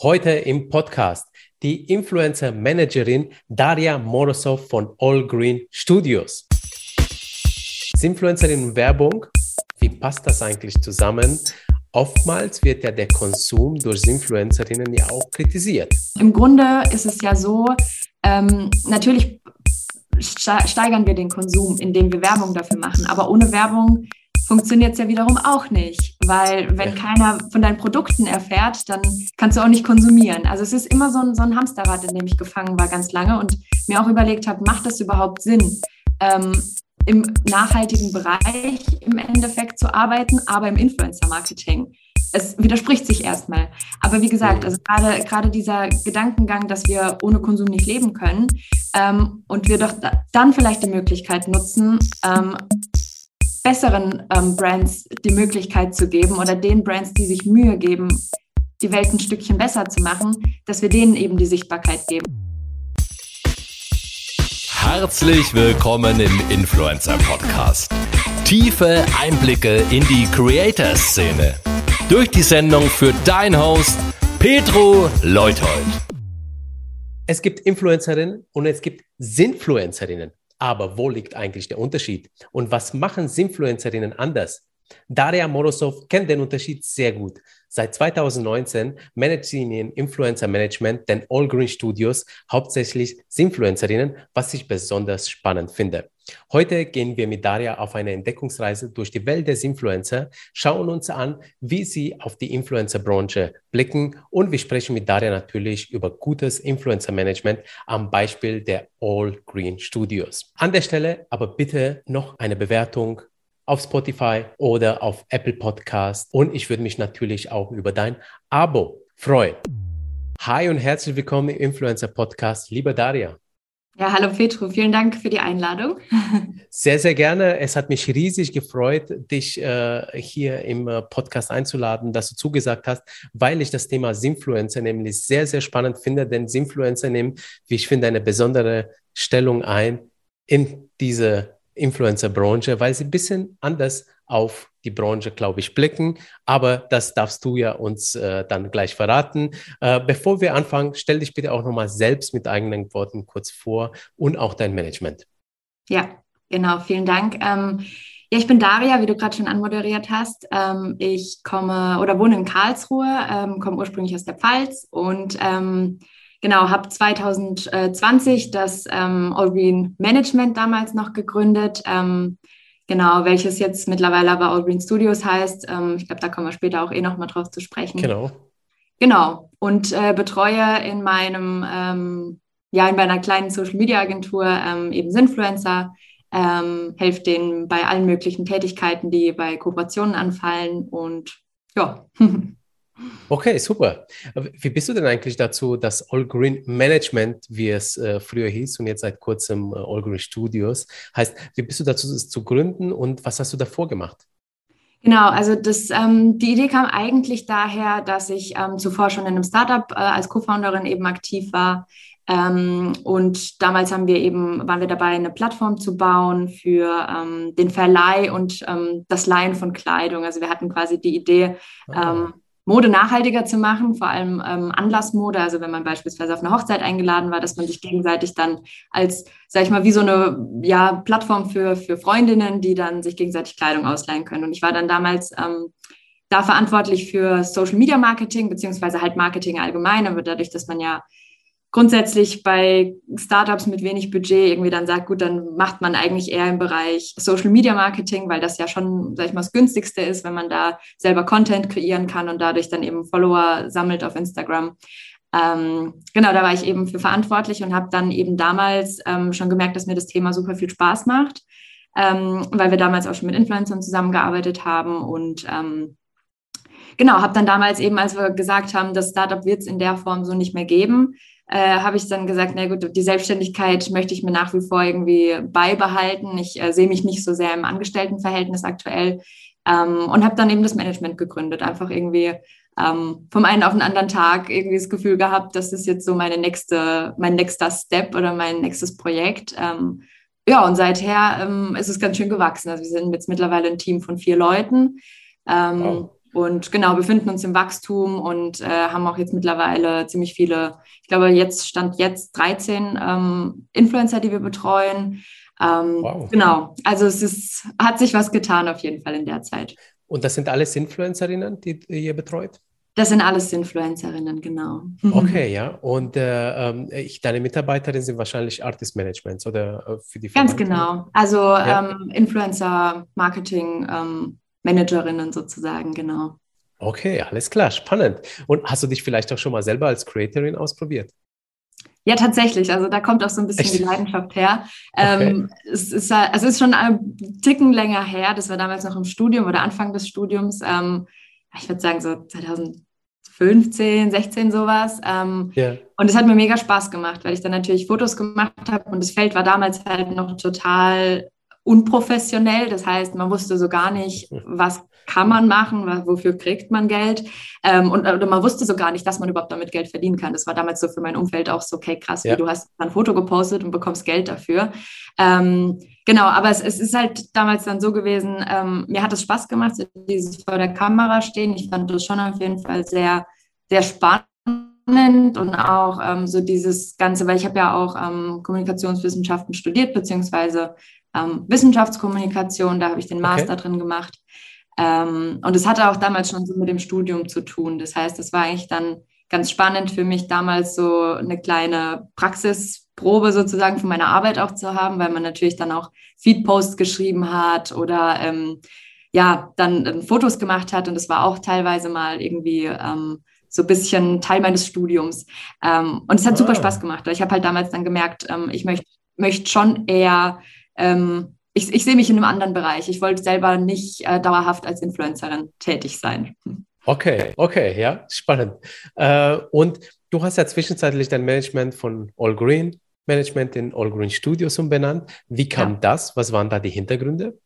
Heute im Podcast die Influencer Managerin Daria Morozov von All Green Studios. Als Influencerin Werbung, wie passt das eigentlich zusammen? Oftmals wird ja der Konsum durch Influencerinnen ja auch kritisiert. Im Grunde ist es ja so, ähm, natürlich steigern wir den Konsum, indem wir Werbung dafür machen. Aber ohne Werbung funktioniert es ja wiederum auch nicht, weil wenn ja. keiner von deinen Produkten erfährt, dann kannst du auch nicht konsumieren. Also es ist immer so ein, so ein Hamsterrad, in dem ich gefangen war ganz lange und mir auch überlegt habe, macht das überhaupt Sinn? Ähm, im nachhaltigen Bereich im Endeffekt zu arbeiten, aber im Influencer-Marketing. Es widerspricht sich erstmal. Aber wie gesagt, also gerade, gerade dieser Gedankengang, dass wir ohne Konsum nicht leben können ähm, und wir doch da, dann vielleicht die Möglichkeit nutzen, ähm, besseren ähm, Brands die Möglichkeit zu geben oder den Brands, die sich Mühe geben, die Welt ein Stückchen besser zu machen, dass wir denen eben die Sichtbarkeit geben. Herzlich willkommen im Influencer Podcast. Tiefe Einblicke in die Creator-Szene. Durch die Sendung für dein Host Petro Leuthold. Es gibt Influencerinnen und es gibt Sinfluencerinnen. Aber wo liegt eigentlich der Unterschied? Und was machen Influencerinnen anders? Daria Morozov kennt den Unterschied sehr gut. Seit 2019 managt sie in ihrem Influencer Management den All Green Studios hauptsächlich Influencerinnen, was ich besonders spannend finde. Heute gehen wir mit Daria auf eine Entdeckungsreise durch die Welt des Influencer, schauen uns an, wie sie auf die Influencer-Branche blicken und wir sprechen mit Daria natürlich über gutes Influencer-Management am Beispiel der All Green Studios. An der Stelle aber bitte noch eine Bewertung auf Spotify oder auf Apple Podcast und ich würde mich natürlich auch über dein Abo freuen. Hi und herzlich willkommen im Influencer Podcast, liebe Daria. Ja, hallo Petro, vielen Dank für die Einladung. Sehr, sehr gerne. Es hat mich riesig gefreut, dich äh, hier im äh, Podcast einzuladen, dass du zugesagt hast, weil ich das Thema Simfluencer nämlich sehr, sehr spannend finde, denn Simfluencer nehmen, wie ich finde, eine besondere Stellung ein in diese Influencer-Branche, weil sie ein bisschen anders auf die Branche, glaube ich, blicken. Aber das darfst du ja uns äh, dann gleich verraten. Äh, bevor wir anfangen, stell dich bitte auch nochmal selbst mit eigenen Worten kurz vor und auch dein Management. Ja, genau. Vielen Dank. Ähm, ja, ich bin Daria, wie du gerade schon anmoderiert hast. Ähm, ich komme oder wohne in Karlsruhe, ähm, komme ursprünglich aus der Pfalz und ähm, genau, habe 2020 das ähm, All Green Management damals noch gegründet. Ähm, genau, welches jetzt mittlerweile aber All Green Studios heißt. Ähm, ich glaube, da kommen wir später auch eh noch mal drauf zu sprechen. Genau. Genau. Und äh, betreue in meinem, ähm, ja, in meiner kleinen Social Media Agentur ähm, eben Influencer, ähm, helfe denen bei allen möglichen Tätigkeiten, die bei Kooperationen anfallen und ja. Okay, super. Wie bist du denn eigentlich dazu, dass All Green Management, wie es äh, früher hieß und jetzt seit kurzem äh, All Green Studios heißt, wie bist du dazu, das zu gründen und was hast du davor gemacht? Genau, also das, ähm, die Idee kam eigentlich daher, dass ich ähm, zuvor schon in einem Startup äh, als Co-Founderin eben aktiv war. Ähm, und damals haben wir eben, waren wir dabei, eine Plattform zu bauen für ähm, den Verleih und ähm, das Leihen von Kleidung. Also wir hatten quasi die Idee, ah. Mode nachhaltiger zu machen, vor allem ähm, Anlassmode. Also wenn man beispielsweise auf eine Hochzeit eingeladen war, dass man sich gegenseitig dann als, sag ich mal, wie so eine ja, Plattform für, für Freundinnen, die dann sich gegenseitig Kleidung ausleihen können. Und ich war dann damals ähm, da verantwortlich für Social Media Marketing, beziehungsweise halt Marketing allgemein, aber dadurch, dass man ja grundsätzlich bei Startups mit wenig Budget irgendwie dann sagt, gut, dann macht man eigentlich eher im Bereich Social Media Marketing, weil das ja schon, sag ich mal, das günstigste ist, wenn man da selber Content kreieren kann und dadurch dann eben Follower sammelt auf Instagram. Ähm, genau, da war ich eben für verantwortlich und habe dann eben damals ähm, schon gemerkt, dass mir das Thema super viel Spaß macht, ähm, weil wir damals auch schon mit Influencern zusammengearbeitet haben und ähm, genau, habe dann damals eben, als wir gesagt haben, das Startup wird es in der Form so nicht mehr geben, äh, habe ich dann gesagt, na gut, die Selbstständigkeit möchte ich mir nach wie vor irgendwie beibehalten. Ich äh, sehe mich nicht so sehr im Angestelltenverhältnis aktuell ähm, und habe dann eben das Management gegründet. Einfach irgendwie ähm, vom einen auf den anderen Tag irgendwie das Gefühl gehabt, das ist jetzt so meine nächste, mein nächster Step oder mein nächstes Projekt. Ähm, ja, und seither ähm, ist es ganz schön gewachsen. Also wir sind jetzt mittlerweile ein Team von vier Leuten. Ähm, wow. Und genau, befinden uns im Wachstum und äh, haben auch jetzt mittlerweile ziemlich viele, ich glaube, jetzt stand jetzt 13 ähm, Influencer, die wir betreuen. Ähm, wow. Genau, also es ist, hat sich was getan auf jeden Fall in der Zeit. Und das sind alles Influencerinnen, die ihr betreut? Das sind alles Influencerinnen, genau. Okay, ja. Und äh, ähm, ich, deine Mitarbeiterinnen sind wahrscheinlich Artist Managements oder äh, für die Ganz genau. Also ja. ähm, Influencer, Marketing, ähm, Managerinnen sozusagen, genau. Okay, alles klar, spannend. Und hast du dich vielleicht auch schon mal selber als Creatorin ausprobiert? Ja, tatsächlich. Also da kommt auch so ein bisschen Echt? die Leidenschaft her. Okay. Ähm, es, ist, also es ist schon ein Ticken länger her. Das war damals noch im Studium oder Anfang des Studiums. Ähm, ich würde sagen so 2015, 16 sowas. Ähm, yeah. Und es hat mir mega Spaß gemacht, weil ich dann natürlich Fotos gemacht habe und das Feld war damals halt noch total unprofessionell. Das heißt, man wusste so gar nicht, was kann man machen, wofür kriegt man Geld. Ähm, und oder man wusste so gar nicht, dass man überhaupt damit Geld verdienen kann. Das war damals so für mein Umfeld auch so, okay, krass, ja. wie du hast ein Foto gepostet und bekommst Geld dafür. Ähm, genau, aber es, es, ist halt damals dann so gewesen, ähm, mir hat es Spaß gemacht, dieses vor der Kamera stehen. Ich fand das schon auf jeden Fall sehr, sehr spannend und auch ähm, so dieses Ganze, weil ich habe ja auch ähm, Kommunikationswissenschaften studiert, beziehungsweise ähm, Wissenschaftskommunikation, da habe ich den Master okay. drin gemacht. Ähm, und es hatte auch damals schon so mit dem Studium zu tun. Das heißt, es war eigentlich dann ganz spannend für mich, damals so eine kleine Praxisprobe sozusagen von meiner Arbeit auch zu haben, weil man natürlich dann auch Feedposts geschrieben hat oder ähm, ja, dann, dann, Fotos gemacht hat. Und das war auch teilweise mal irgendwie ähm, so ein bisschen Teil meines Studiums. Ähm, und es hat ah. super Spaß gemacht, weil ich habe halt damals dann gemerkt, ähm, ich möchte möcht schon eher ähm, ich, ich sehe mich in einem anderen Bereich. Ich wollte selber nicht äh, dauerhaft als Influencerin tätig sein. Okay, okay, ja, spannend. Äh, und du hast ja zwischenzeitlich dein Management von All Green Management in All Green Studios umbenannt. Wie kam ja. das? Was waren da die Hintergründe?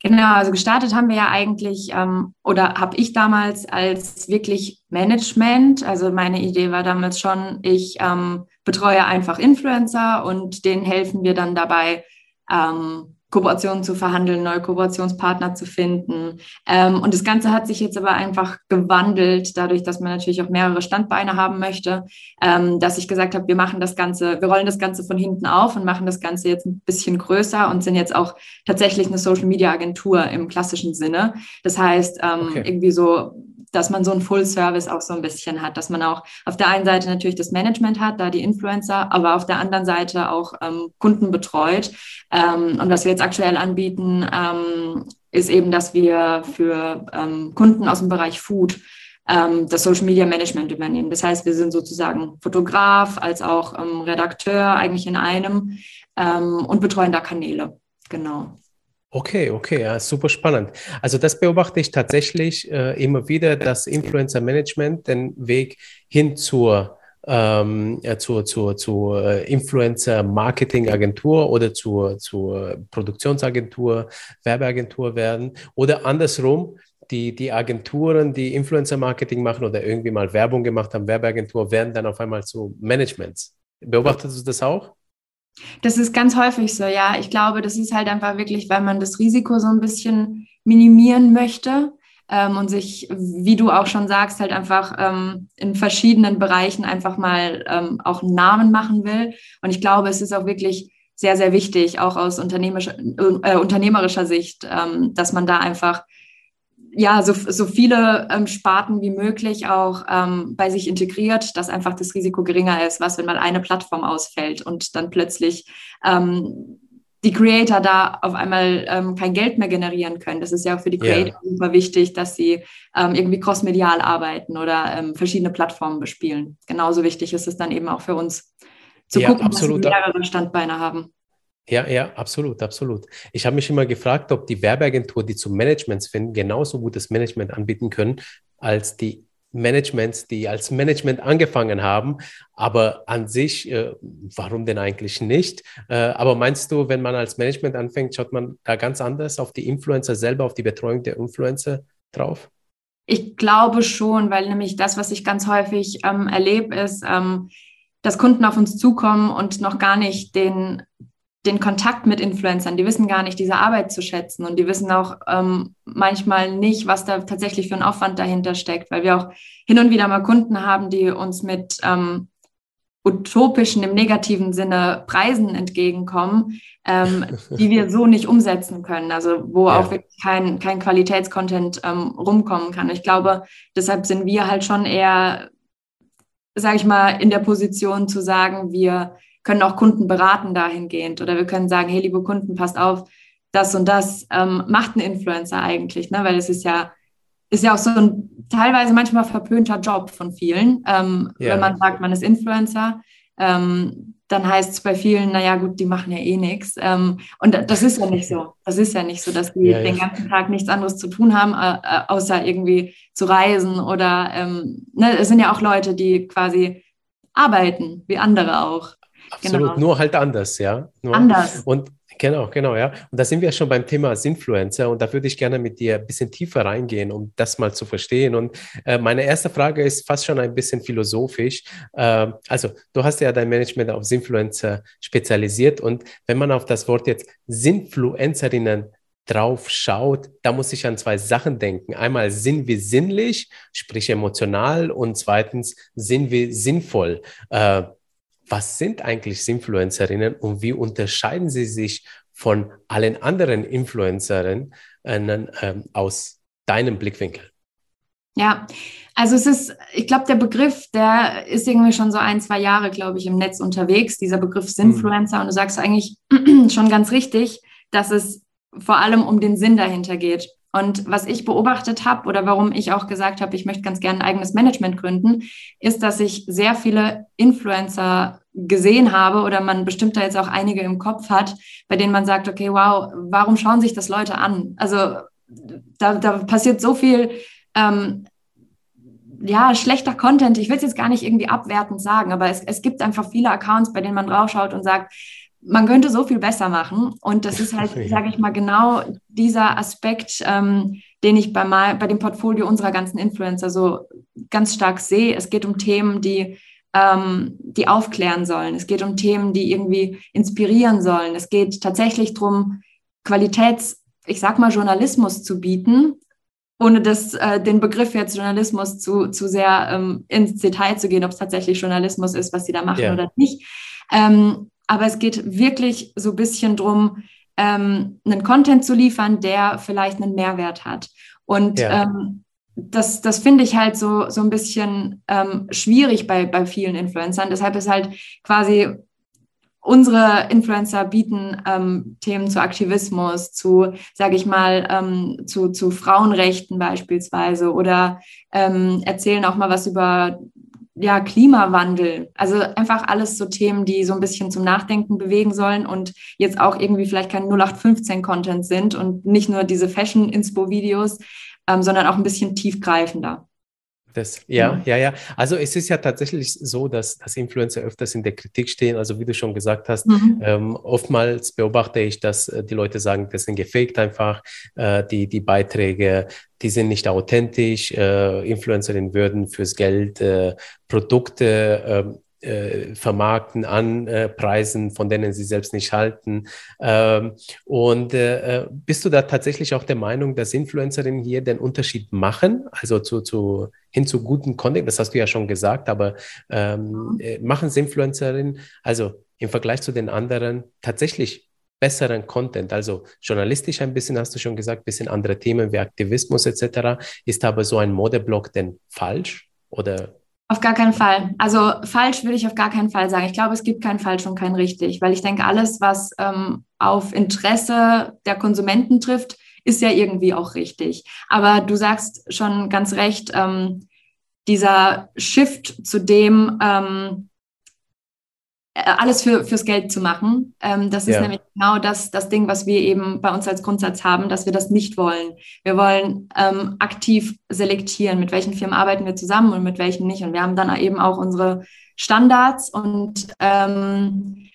Genau, also gestartet haben wir ja eigentlich, ähm, oder habe ich damals als wirklich Management, also meine Idee war damals schon, ich ähm, betreue einfach Influencer und denen helfen wir dann dabei, ähm, Kooperationen zu verhandeln, neue Kooperationspartner zu finden. Ähm, und das Ganze hat sich jetzt aber einfach gewandelt, dadurch, dass man natürlich auch mehrere Standbeine haben möchte, ähm, dass ich gesagt habe, wir machen das Ganze, wir rollen das Ganze von hinten auf und machen das Ganze jetzt ein bisschen größer und sind jetzt auch tatsächlich eine Social Media Agentur im klassischen Sinne. Das heißt, ähm, okay. irgendwie so dass man so einen Full Service auch so ein bisschen hat, dass man auch auf der einen Seite natürlich das Management hat, da die Influencer, aber auf der anderen Seite auch ähm, Kunden betreut. Ähm, und was wir jetzt aktuell anbieten, ähm, ist eben, dass wir für ähm, Kunden aus dem Bereich Food ähm, das Social Media Management übernehmen. Das heißt, wir sind sozusagen Fotograf als auch ähm, Redakteur eigentlich in einem und betreuen da Kanäle. Genau. Okay, okay, ja, super spannend. Also das beobachte ich tatsächlich äh, immer wieder, dass Influencer Management den Weg hin zur ähm, ja, zur, zur, zur äh, Influencer Marketing Agentur oder zur, zur Produktionsagentur, Werbeagentur werden oder andersrum, die, die Agenturen, die Influencer Marketing machen oder irgendwie mal Werbung gemacht haben, Werbeagentur, werden dann auf einmal zu Managements. Beobachtest du das auch? Das ist ganz häufig so, ja. Ich glaube, das ist halt einfach wirklich, weil man das Risiko so ein bisschen minimieren möchte ähm, und sich, wie du auch schon sagst, halt einfach ähm, in verschiedenen Bereichen einfach mal ähm, auch einen Namen machen will. Und ich glaube, es ist auch wirklich sehr, sehr wichtig, auch aus unternehmerischer, äh, unternehmerischer Sicht, ähm, dass man da einfach ja, so, so viele ähm, Sparten wie möglich auch ähm, bei sich integriert, dass einfach das Risiko geringer ist, was, wenn mal eine Plattform ausfällt und dann plötzlich ähm, die Creator da auf einmal ähm, kein Geld mehr generieren können. Das ist ja auch für die Creator yeah. super wichtig, dass sie ähm, irgendwie crossmedial arbeiten oder ähm, verschiedene Plattformen bespielen. Genauso wichtig ist es dann eben auch für uns zu ja, gucken, absolut. dass wir mehrere Standbeine haben. Ja, ja, absolut, absolut. Ich habe mich immer gefragt, ob die Werbeagentur, die zum Management finden, genauso gutes Management anbieten können als die Managements, die als Management angefangen haben. Aber an sich, äh, warum denn eigentlich nicht? Äh, aber meinst du, wenn man als Management anfängt, schaut man da ganz anders auf die Influencer selber, auf die Betreuung der Influencer drauf? Ich glaube schon, weil nämlich das, was ich ganz häufig ähm, erlebe, ist, ähm, dass Kunden auf uns zukommen und noch gar nicht den den Kontakt mit Influencern, die wissen gar nicht diese Arbeit zu schätzen und die wissen auch ähm, manchmal nicht, was da tatsächlich für ein Aufwand dahinter steckt, weil wir auch hin und wieder mal Kunden haben, die uns mit ähm, utopischen, im negativen Sinne Preisen entgegenkommen, ähm, die wir so nicht umsetzen können. Also wo ja. auch wirklich kein, kein Qualitätscontent ähm, rumkommen kann. Ich glaube, deshalb sind wir halt schon eher, sage ich mal, in der Position zu sagen, wir können auch Kunden beraten dahingehend oder wir können sagen, hey, liebe Kunden, passt auf, das und das ähm, macht ein Influencer eigentlich, ne? weil es ist ja ist ja auch so ein teilweise manchmal verpönter Job von vielen. Ähm, ja. Wenn man sagt, man ist Influencer, ähm, dann heißt es bei vielen, naja gut, die machen ja eh nichts. Ähm, und das ist ja nicht so. Das ist ja nicht so, dass die ja, den ganzen Tag nichts anderes zu tun haben, äh, äh, außer irgendwie zu reisen oder ähm, ne, es sind ja auch Leute, die quasi arbeiten, wie andere auch. Absolut, genau. nur halt anders, ja. Nur anders. Und Genau, genau, ja. Und da sind wir schon beim Thema Influencer und da würde ich gerne mit dir ein bisschen tiefer reingehen, um das mal zu verstehen. Und äh, meine erste Frage ist fast schon ein bisschen philosophisch. Äh, also, du hast ja dein Management auf Influencer spezialisiert und wenn man auf das Wort jetzt Influencerinnen drauf schaut, da muss ich an zwei Sachen denken. Einmal sind wir sinnlich, sprich emotional und zweitens sind wir sinnvoll. Äh, was sind eigentlich Influencerinnen und wie unterscheiden sie sich von allen anderen Influencerinnen äh, aus deinem Blickwinkel? Ja, also es ist, ich glaube, der Begriff, der ist irgendwie schon so ein, zwei Jahre, glaube ich, im Netz unterwegs, dieser Begriff Sinfluencer. Mhm. Und du sagst eigentlich schon ganz richtig, dass es vor allem um den Sinn dahinter geht. Und was ich beobachtet habe oder warum ich auch gesagt habe, ich möchte ganz gerne ein eigenes Management gründen, ist, dass ich sehr viele Influencer gesehen habe oder man bestimmt da jetzt auch einige im Kopf hat, bei denen man sagt, okay, wow, warum schauen sich das Leute an? Also da, da passiert so viel, ähm, ja, schlechter Content. Ich will es jetzt gar nicht irgendwie abwertend sagen, aber es, es gibt einfach viele Accounts, bei denen man draufschaut und sagt, man könnte so viel besser machen. Und das ist halt, sage ich mal, genau dieser Aspekt, ähm, den ich bei, mal, bei dem Portfolio unserer ganzen Influencer so ganz stark sehe. Es geht um Themen, die ähm, die aufklären sollen. Es geht um Themen, die irgendwie inspirieren sollen. Es geht tatsächlich darum, Qualitäts, ich sag mal, Journalismus zu bieten, ohne das, äh, den Begriff jetzt Journalismus zu, zu sehr ähm, ins Detail zu gehen, ob es tatsächlich Journalismus ist, was sie da machen ja. oder nicht. Ähm, aber es geht wirklich so ein bisschen darum, ähm, einen Content zu liefern, der vielleicht einen Mehrwert hat. Und ja. ähm, das, das finde ich halt so, so ein bisschen ähm, schwierig bei, bei vielen Influencern. Deshalb ist halt quasi unsere Influencer bieten ähm, Themen zu Aktivismus, zu, sage ich mal, ähm, zu, zu Frauenrechten beispielsweise oder ähm, erzählen auch mal was über ja, Klimawandel. Also einfach alles so Themen, die so ein bisschen zum Nachdenken bewegen sollen und jetzt auch irgendwie vielleicht kein 0815-Content sind und nicht nur diese Fashion-Inspo-Videos, ähm, sondern auch ein bisschen tiefgreifender. Das, ja, ja, ja. Also es ist ja tatsächlich so, dass, dass Influencer öfters in der Kritik stehen. Also wie du schon gesagt hast, mhm. ähm, oftmals beobachte ich, dass äh, die Leute sagen, das sind gefaked einfach, äh, die, die Beiträge, die sind nicht authentisch. Äh, Influencerinnen würden fürs Geld äh, Produkte ähm, äh, vermarkten an äh, Preisen, von denen sie selbst nicht halten. Ähm, und äh, äh, bist du da tatsächlich auch der Meinung, dass Influencerinnen hier den Unterschied machen, also zu, zu, hin zu guten Content? Das hast du ja schon gesagt, aber ähm, äh, machen Influencerinnen, also im Vergleich zu den anderen, tatsächlich besseren Content, also journalistisch ein bisschen, hast du schon gesagt, bisschen andere Themen wie Aktivismus etc. Ist aber so ein Modeblock denn falsch oder auf gar keinen Fall. Also falsch würde ich auf gar keinen Fall sagen. Ich glaube, es gibt kein falsch und kein richtig, weil ich denke, alles, was ähm, auf Interesse der Konsumenten trifft, ist ja irgendwie auch richtig. Aber du sagst schon ganz recht, ähm, dieser Shift zu dem, ähm, äh, alles für, fürs Geld zu machen. Ähm, das ist ja. nämlich genau das, das Ding, was wir eben bei uns als Grundsatz haben, dass wir das nicht wollen. Wir wollen ähm, aktiv selektieren, mit welchen Firmen arbeiten wir zusammen und mit welchen nicht. Und wir haben dann eben auch unsere Standards und ähm,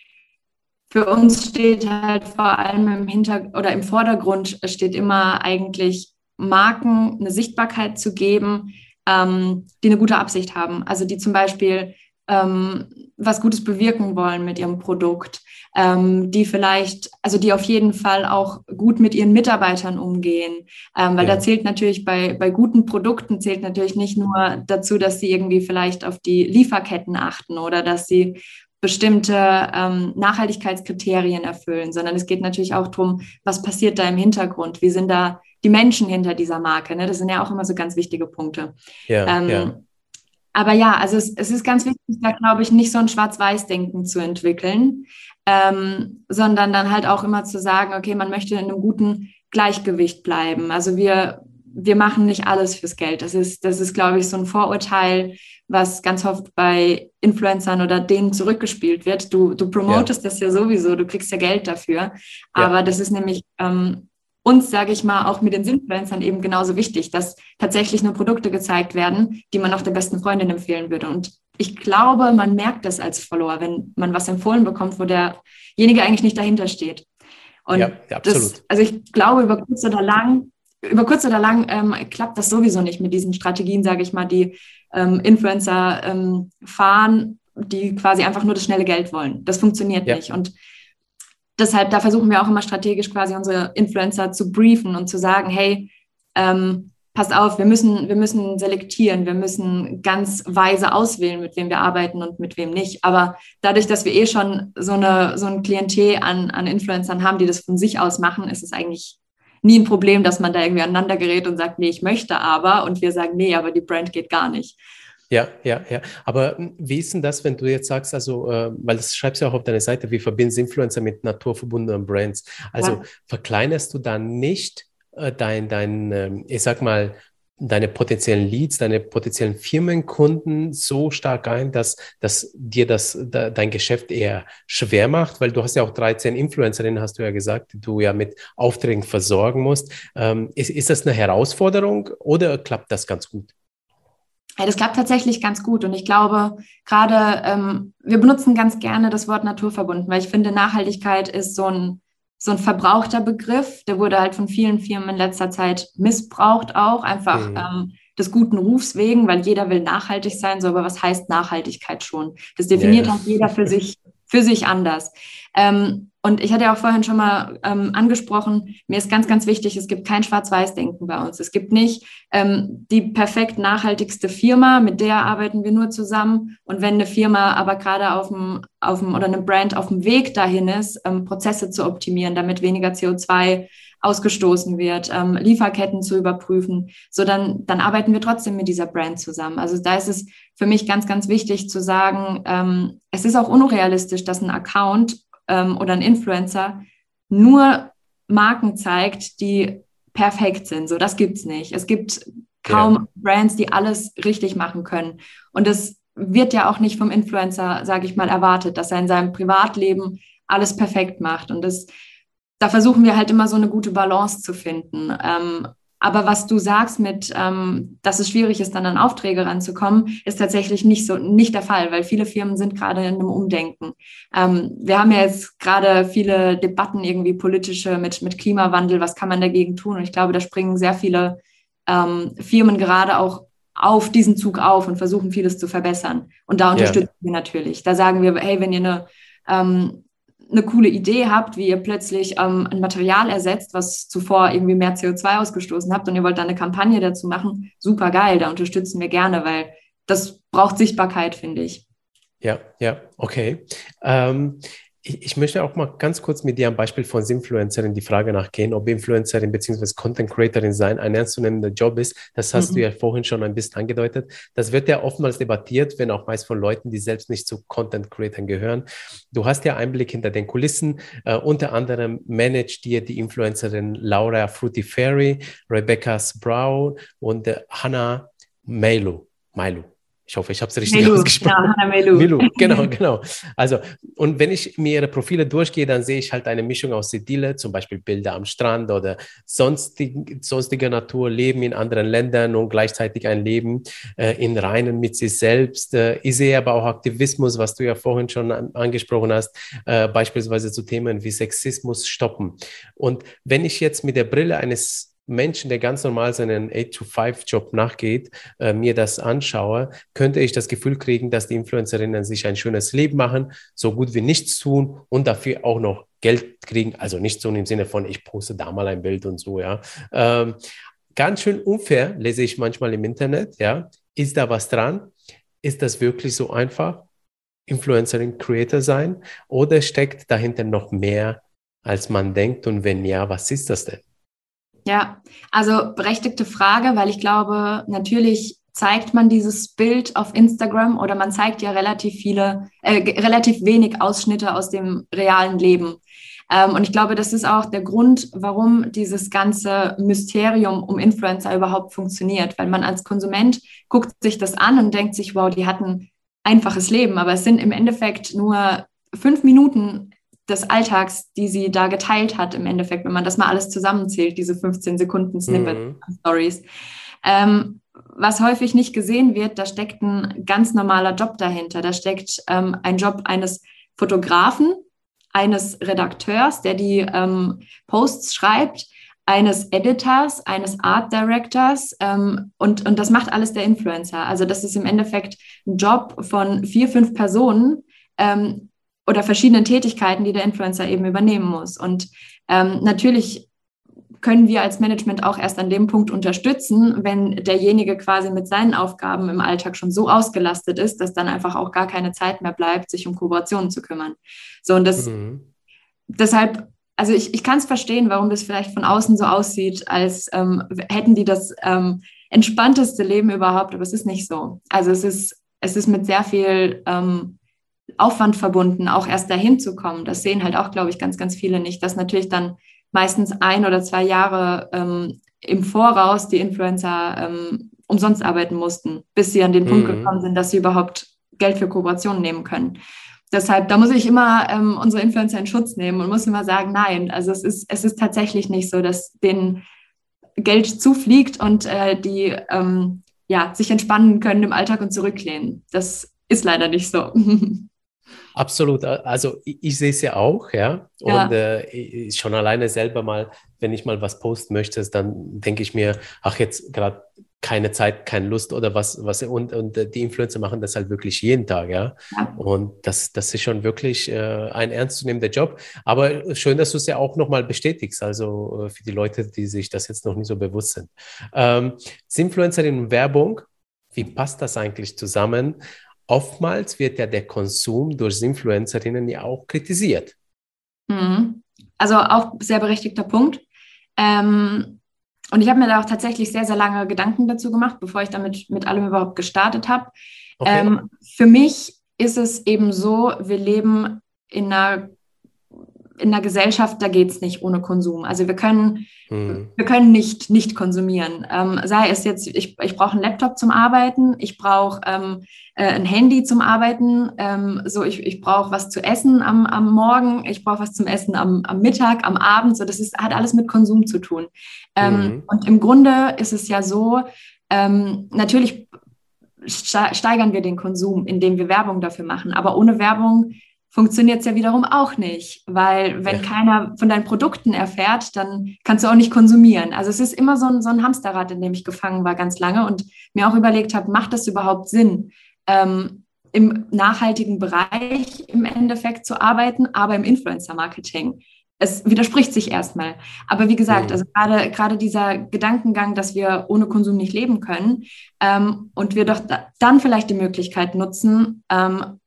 für uns steht halt vor allem im Hintergrund oder im Vordergrund steht immer eigentlich Marken eine Sichtbarkeit zu geben, ähm, die eine gute Absicht haben. Also die zum Beispiel ähm, was Gutes bewirken wollen mit ihrem Produkt, ähm, die vielleicht, also die auf jeden Fall auch gut mit ihren Mitarbeitern umgehen, ähm, weil ja. da zählt natürlich bei, bei guten Produkten zählt natürlich nicht nur dazu, dass sie irgendwie vielleicht auf die Lieferketten achten oder dass sie bestimmte ähm, Nachhaltigkeitskriterien erfüllen, sondern es geht natürlich auch darum, was passiert da im Hintergrund, wie sind da die Menschen hinter dieser Marke. Ne? Das sind ja auch immer so ganz wichtige Punkte. Ja, ähm, ja. Aber ja, also es, es ist ganz wichtig, da glaube ich, nicht so ein Schwarz-Weiß-Denken zu entwickeln, ähm, sondern dann halt auch immer zu sagen, okay, man möchte in einem guten Gleichgewicht bleiben. Also wir, wir machen nicht alles fürs Geld. Das ist, das ist, glaube ich, so ein Vorurteil, was ganz oft bei Influencern oder denen zurückgespielt wird. Du, du promotest ja. das ja sowieso, du kriegst ja Geld dafür. Aber ja. das ist nämlich ähm, uns, sage ich mal, auch mit den Influencern eben genauso wichtig, dass tatsächlich nur Produkte gezeigt werden, die man auch der besten Freundin empfehlen würde. Und ich glaube, man merkt das als Follower, wenn man was empfohlen bekommt, wo derjenige eigentlich nicht dahinter steht. Und ja, ja, absolut. Das, also ich glaube, über kurz oder lang, über kurz oder lang ähm, klappt das sowieso nicht mit diesen Strategien, sage ich mal, die ähm, Influencer ähm, fahren, die quasi einfach nur das schnelle Geld wollen. Das funktioniert ja. nicht. Und deshalb, da versuchen wir auch immer strategisch quasi unsere Influencer zu briefen und zu sagen, hey, ähm, passt auf, wir müssen, wir müssen selektieren, wir müssen ganz weise auswählen, mit wem wir arbeiten und mit wem nicht. Aber dadurch, dass wir eh schon so, eine, so ein Klientel an, an Influencern haben, die das von sich aus machen, ist es eigentlich nie ein Problem, dass man da irgendwie aneinander gerät und sagt, nee, ich möchte aber. Und wir sagen, nee, aber die Brand geht gar nicht. Ja, ja, ja. Aber hm, wie ist denn das, wenn du jetzt sagst, also, äh, weil das schreibst du auch auf deiner Seite, wie verbindest Influencer mit naturverbundenen Brands? Also ja. verkleinerst du dann nicht äh, dein, dein äh, ich sag mal, deine potenziellen Leads, deine potenziellen Firmenkunden so stark ein, dass, dass dir das da, dein Geschäft eher schwer macht, weil du hast ja auch 13 Influencerinnen, hast du ja gesagt, die du ja mit Aufträgen versorgen musst. Ähm, ist, ist das eine Herausforderung oder klappt das ganz gut? Ja, das klappt tatsächlich ganz gut. Und ich glaube, gerade ähm, wir benutzen ganz gerne das Wort naturverbunden, weil ich finde, Nachhaltigkeit ist so ein, so ein verbrauchter Begriff. Der wurde halt von vielen Firmen in letzter Zeit missbraucht, auch einfach mhm. ähm, des guten Rufs wegen, weil jeder will nachhaltig sein. So, aber was heißt Nachhaltigkeit schon? Das definiert ja. halt jeder für sich, für sich anders. Ähm, und ich hatte ja auch vorhin schon mal ähm, angesprochen, mir ist ganz, ganz wichtig, es gibt kein Schwarz-Weiß-Denken bei uns. Es gibt nicht ähm, die perfekt nachhaltigste Firma, mit der arbeiten wir nur zusammen. Und wenn eine Firma aber gerade auf dem, auf dem oder eine Brand auf dem Weg dahin ist, ähm, Prozesse zu optimieren, damit weniger CO2 ausgestoßen wird, ähm, Lieferketten zu überprüfen, so dann, dann arbeiten wir trotzdem mit dieser Brand zusammen. Also da ist es für mich ganz, ganz wichtig zu sagen, ähm, es ist auch unrealistisch, dass ein Account ähm, oder ein Influencer nur Marken zeigt, die perfekt sind. So, das gibt es nicht. Es gibt kaum ja. Brands, die alles richtig machen können. Und das wird ja auch nicht vom Influencer, sage ich mal, erwartet, dass er in seinem Privatleben alles perfekt macht. Und das, da versuchen wir halt immer so eine gute Balance zu finden. Ähm, aber was du sagst mit, ähm, dass es schwierig ist, dann an Aufträge ranzukommen, ist tatsächlich nicht so, nicht der Fall, weil viele Firmen sind gerade in einem Umdenken. Ähm, wir haben ja jetzt gerade viele Debatten irgendwie politische mit, mit Klimawandel. Was kann man dagegen tun? Und ich glaube, da springen sehr viele ähm, Firmen gerade auch auf diesen Zug auf und versuchen vieles zu verbessern. Und da unterstützen ja. wir natürlich. Da sagen wir, hey, wenn ihr eine ähm, eine coole Idee habt, wie ihr plötzlich ähm, ein Material ersetzt, was zuvor irgendwie mehr CO2 ausgestoßen habt und ihr wollt da eine Kampagne dazu machen, super geil, da unterstützen wir gerne, weil das braucht Sichtbarkeit, finde ich. Ja, ja, okay. Ähm, ich, ich, möchte auch mal ganz kurz mit dir am Beispiel von Influencerin die Frage nachgehen, ob Influencerin bzw. Content Creatorin sein ein ernstzunehmender Job ist. Das hast mhm. du ja vorhin schon ein bisschen angedeutet. Das wird ja oftmals debattiert, wenn auch meist von Leuten, die selbst nicht zu Content Creatern gehören. Du hast ja Einblick hinter den Kulissen. Uh, unter anderem managt dir die Influencerin Laura Fruity Fairy, Rebecca Sproul und uh, Hannah Mailu. Mailu. Ich hoffe, ich habe es richtig Melu, ausgesprochen. Ja, Melu. Melu, genau, genau. Also, und wenn ich mir ihre Profile durchgehe, dann sehe ich halt eine Mischung aus Idylle, zum Beispiel Bilder am Strand oder sonstig, sonstiger Natur, Leben in anderen Ländern und gleichzeitig ein Leben äh, in Reinen mit sich selbst. Äh, ich sehe aber auch Aktivismus, was du ja vorhin schon an, angesprochen hast, äh, beispielsweise zu Themen wie Sexismus stoppen. Und wenn ich jetzt mit der Brille eines Menschen, der ganz normal seinen 8-to-5-Job nachgeht, äh, mir das anschaue, könnte ich das Gefühl kriegen, dass die Influencerinnen sich ein schönes Leben machen, so gut wie nichts tun und dafür auch noch Geld kriegen. Also nicht so im Sinne von, ich poste da mal ein Bild und so, ja. Ähm, ganz schön unfair, lese ich manchmal im Internet, ja. Ist da was dran? Ist das wirklich so einfach? Influencerin, Creator sein? Oder steckt dahinter noch mehr, als man denkt? Und wenn ja, was ist das denn? Ja, also berechtigte Frage, weil ich glaube, natürlich zeigt man dieses Bild auf Instagram oder man zeigt ja relativ viele, äh, relativ wenig Ausschnitte aus dem realen Leben. Ähm, und ich glaube, das ist auch der Grund, warum dieses ganze Mysterium um Influencer überhaupt funktioniert, weil man als Konsument guckt sich das an und denkt sich, wow, die hatten einfaches Leben, aber es sind im Endeffekt nur fünf Minuten des Alltags, die sie da geteilt hat, im Endeffekt, wenn man das mal alles zusammenzählt, diese 15 Sekunden Snippet-Stories. Mhm. Ähm, was häufig nicht gesehen wird, da steckt ein ganz normaler Job dahinter. Da steckt ähm, ein Job eines Fotografen, eines Redakteurs, der die ähm, Posts schreibt, eines Editors, eines Art Directors ähm, und, und das macht alles der Influencer. Also das ist im Endeffekt ein Job von vier, fünf Personen, ähm, oder verschiedenen Tätigkeiten, die der Influencer eben übernehmen muss. Und ähm, natürlich können wir als Management auch erst an dem Punkt unterstützen, wenn derjenige quasi mit seinen Aufgaben im Alltag schon so ausgelastet ist, dass dann einfach auch gar keine Zeit mehr bleibt, sich um Kooperationen zu kümmern. So und das mhm. deshalb, also ich, ich kann es verstehen, warum das vielleicht von außen so aussieht, als ähm, hätten die das ähm, entspannteste Leben überhaupt, aber es ist nicht so. Also es ist, es ist mit sehr viel ähm, Aufwand verbunden, auch erst dahin zu kommen. Das sehen halt auch, glaube ich, ganz, ganz viele nicht, dass natürlich dann meistens ein oder zwei Jahre ähm, im Voraus die Influencer ähm, umsonst arbeiten mussten, bis sie an den mhm. Punkt gekommen sind, dass sie überhaupt Geld für Kooperationen nehmen können. Deshalb, da muss ich immer ähm, unsere Influencer in Schutz nehmen und muss immer sagen, nein, also es ist, es ist tatsächlich nicht so, dass denen Geld zufliegt und äh, die ähm, ja, sich entspannen können im Alltag und zurücklehnen. Das ist leider nicht so. Absolut. Also ich, ich sehe es ja auch, ja. ja. Und äh, schon alleine selber mal, wenn ich mal was posten möchte, dann denke ich mir, ach, jetzt gerade keine Zeit, keine Lust oder was, was und, und äh, die Influencer machen das halt wirklich jeden Tag, ja. ja. Und das, das ist schon wirklich äh, ein ernstzunehmender Job. Aber schön, dass du es ja auch nochmal bestätigst, also äh, für die Leute, die sich das jetzt noch nicht so bewusst sind. Ähm, Influencerin und Werbung, wie passt das eigentlich zusammen? Oftmals wird ja der Konsum durch Influencerinnen ja auch kritisiert. Mhm. Also auch sehr berechtigter Punkt. Ähm, und ich habe mir da auch tatsächlich sehr, sehr lange Gedanken dazu gemacht, bevor ich damit mit allem überhaupt gestartet habe. Okay. Ähm, für mich ist es eben so, wir leben in einer in der Gesellschaft, da geht es nicht ohne Konsum. Also wir können, hm. wir können nicht nicht konsumieren. Ähm, sei es jetzt, ich, ich brauche einen Laptop zum Arbeiten, ich brauche ähm, äh, ein Handy zum Arbeiten, ähm, so ich, ich brauche was zu essen am, am Morgen, ich brauche was zum Essen am, am Mittag, am Abend. So, das ist, hat alles mit Konsum zu tun. Mhm. Und im Grunde ist es ja so, ähm, natürlich steigern wir den Konsum, indem wir Werbung dafür machen. Aber ohne Werbung funktioniert es ja wiederum auch nicht, weil wenn ja. keiner von deinen Produkten erfährt, dann kannst du auch nicht konsumieren. Also es ist immer so ein, so ein Hamsterrad, in dem ich gefangen war ganz lange und mir auch überlegt habe, macht das überhaupt Sinn, ähm, im nachhaltigen Bereich im Endeffekt zu arbeiten, aber im Influencer-Marketing? Es widerspricht sich erstmal. Aber wie gesagt, also gerade, gerade dieser Gedankengang, dass wir ohne Konsum nicht leben können ähm, und wir doch da, dann vielleicht die Möglichkeit nutzen, ähm,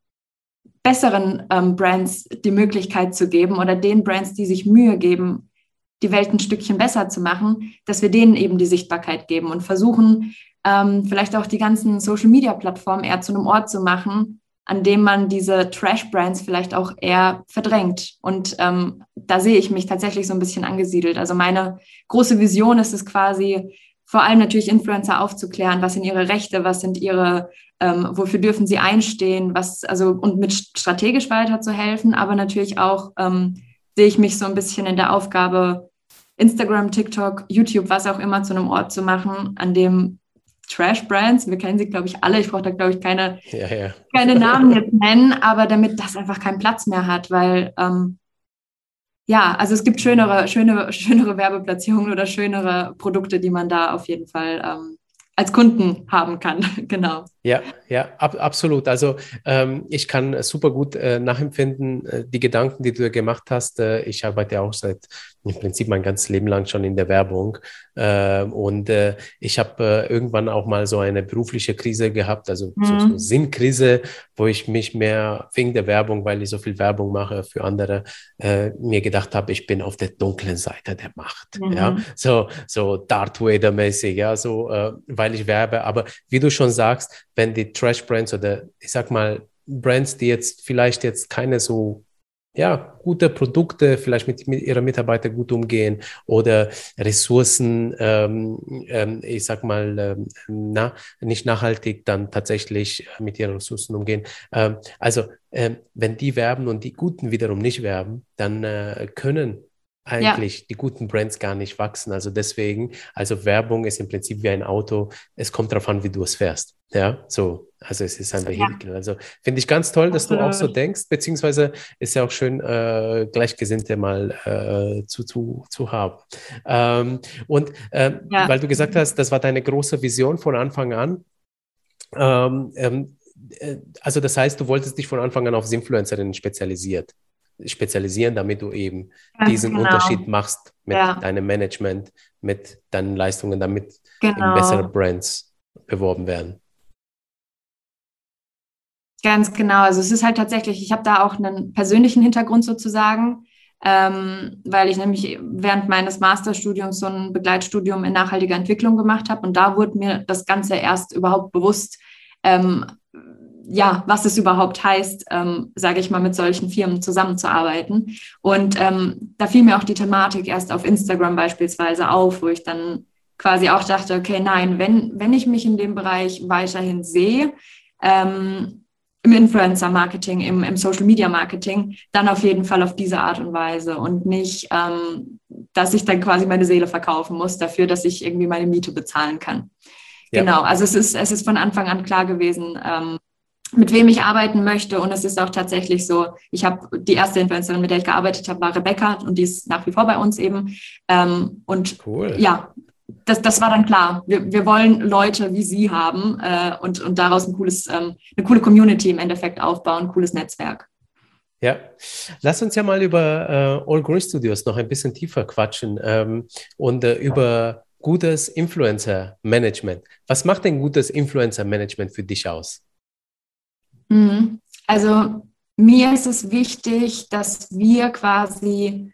besseren ähm, Brands die Möglichkeit zu geben oder den Brands, die sich Mühe geben, die Welt ein Stückchen besser zu machen, dass wir denen eben die Sichtbarkeit geben und versuchen, ähm, vielleicht auch die ganzen Social-Media-Plattformen eher zu einem Ort zu machen, an dem man diese Trash-Brands vielleicht auch eher verdrängt. Und ähm, da sehe ich mich tatsächlich so ein bisschen angesiedelt. Also meine große Vision ist es quasi, vor allem natürlich Influencer aufzuklären, was sind ihre Rechte, was sind ihre, ähm, wofür dürfen sie einstehen, was, also und mit strategisch weiterzuhelfen, aber natürlich auch ähm, sehe ich mich so ein bisschen in der Aufgabe, Instagram, TikTok, YouTube, was auch immer zu einem Ort zu machen, an dem Trash-Brands, wir kennen sie, glaube ich, alle, ich brauche da, glaube ich, keine, ja, ja. keine Namen jetzt nennen, aber damit das einfach keinen Platz mehr hat, weil ähm, ja, also es gibt schönere, schöne, schönere Werbeplatzierungen oder schönere Produkte, die man da auf jeden Fall ähm, als Kunden haben kann. genau. Ja, ja, ab, absolut. Also ähm, ich kann super gut äh, nachempfinden, äh, die Gedanken, die du gemacht hast. Äh, ich arbeite auch seit im Prinzip mein ganzes Leben lang schon in der Werbung. Ähm, und äh, ich habe äh, irgendwann auch mal so eine berufliche Krise gehabt, also mhm. so, so Sinnkrise, wo ich mich mehr wegen der Werbung, weil ich so viel Werbung mache für andere, äh, mir gedacht habe, ich bin auf der dunklen Seite der Macht. Mhm. Ja, so, so Darth Vader-mäßig, ja, so, weil ich werbe. Aber wie du schon sagst, wenn die Trash-Brands oder ich sag mal Brands, die jetzt vielleicht jetzt keine so ja, gute Produkte, vielleicht mit, mit ihrer Mitarbeiter gut umgehen oder Ressourcen, ähm, ähm, ich sag mal, ähm, na, nicht nachhaltig dann tatsächlich mit ihren Ressourcen umgehen. Ähm, also, ähm, wenn die werben und die Guten wiederum nicht werben, dann äh, können eigentlich ja. die guten Brands gar nicht wachsen. Also deswegen, also Werbung ist im Prinzip wie ein Auto. Es kommt darauf an, wie du es fährst. Ja, so. Also es ist ein Vehikel. Ja. Also finde ich ganz toll, dass du auch so denkst, beziehungsweise ist ja auch schön, äh, Gleichgesinnte mal äh, zu, zu, zu haben. Ähm, und ähm, ja. weil du gesagt hast, das war deine große Vision von Anfang an. Ähm, ähm äh, also das heißt, du wolltest dich von Anfang an auf Influencerinnen spezialisiert spezialisieren, damit du eben Ganz diesen genau. Unterschied machst mit ja. deinem Management, mit deinen Leistungen, damit genau. bessere Brands beworben werden. Ganz genau. Also es ist halt tatsächlich, ich habe da auch einen persönlichen Hintergrund sozusagen, ähm, weil ich nämlich während meines Masterstudiums so ein Begleitstudium in nachhaltiger Entwicklung gemacht habe und da wurde mir das Ganze erst überhaupt bewusst, ähm, ja, was es überhaupt heißt, ähm, sage ich mal, mit solchen Firmen zusammenzuarbeiten. Und ähm, da fiel mir auch die Thematik erst auf Instagram beispielsweise auf, wo ich dann quasi auch dachte, okay, nein, wenn, wenn ich mich in dem Bereich weiterhin sehe, ähm, im Influencer-Marketing, im, im Social-Media-Marketing, dann auf jeden Fall auf diese Art und Weise und nicht, ähm, dass ich dann quasi meine Seele verkaufen muss dafür, dass ich irgendwie meine Miete bezahlen kann. Ja. Genau, also es ist, es ist von Anfang an klar gewesen, ähm, mit wem ich arbeiten möchte. Und es ist auch tatsächlich so, ich habe die erste Influencerin, mit der ich gearbeitet habe, war Rebecca und die ist nach wie vor bei uns eben. Ähm, und cool. ja, das, das war dann klar. Wir, wir wollen Leute wie Sie haben äh, und, und daraus ein cooles, ähm, eine coole Community im Endeffekt aufbauen, ein cooles Netzwerk. Ja, lass uns ja mal über äh, All Green Studios noch ein bisschen tiefer quatschen ähm, und äh, über gutes Influencer-Management. Was macht denn gutes Influencer-Management für dich aus? Mhm. Also mir ist es wichtig, dass wir quasi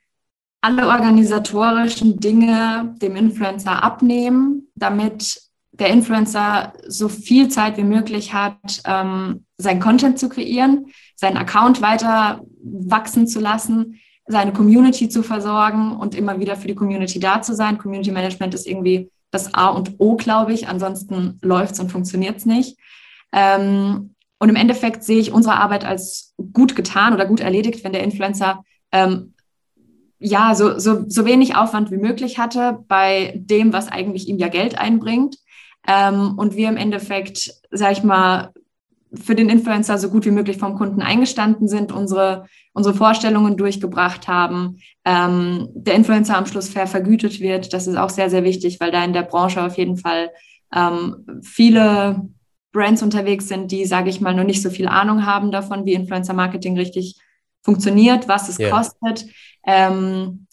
alle organisatorischen Dinge dem Influencer abnehmen, damit der Influencer so viel Zeit wie möglich hat, ähm, seinen Content zu kreieren, seinen Account weiter wachsen zu lassen, seine Community zu versorgen und immer wieder für die Community da zu sein. Community Management ist irgendwie das A und O, glaube ich. Ansonsten läuft es und funktioniert es nicht. Ähm, und im Endeffekt sehe ich unsere Arbeit als gut getan oder gut erledigt, wenn der Influencer ähm, ja so, so, so wenig Aufwand wie möglich hatte bei dem, was eigentlich ihm ja Geld einbringt. Ähm, und wir im Endeffekt, sag ich mal, für den Influencer so gut wie möglich vom Kunden eingestanden sind, unsere, unsere Vorstellungen durchgebracht haben, ähm, der Influencer am Schluss fair vergütet wird. Das ist auch sehr, sehr wichtig, weil da in der Branche auf jeden Fall ähm, viele Brands unterwegs sind, die, sage ich mal, noch nicht so viel Ahnung haben davon, wie Influencer-Marketing richtig funktioniert, was es yeah. kostet. Ähm,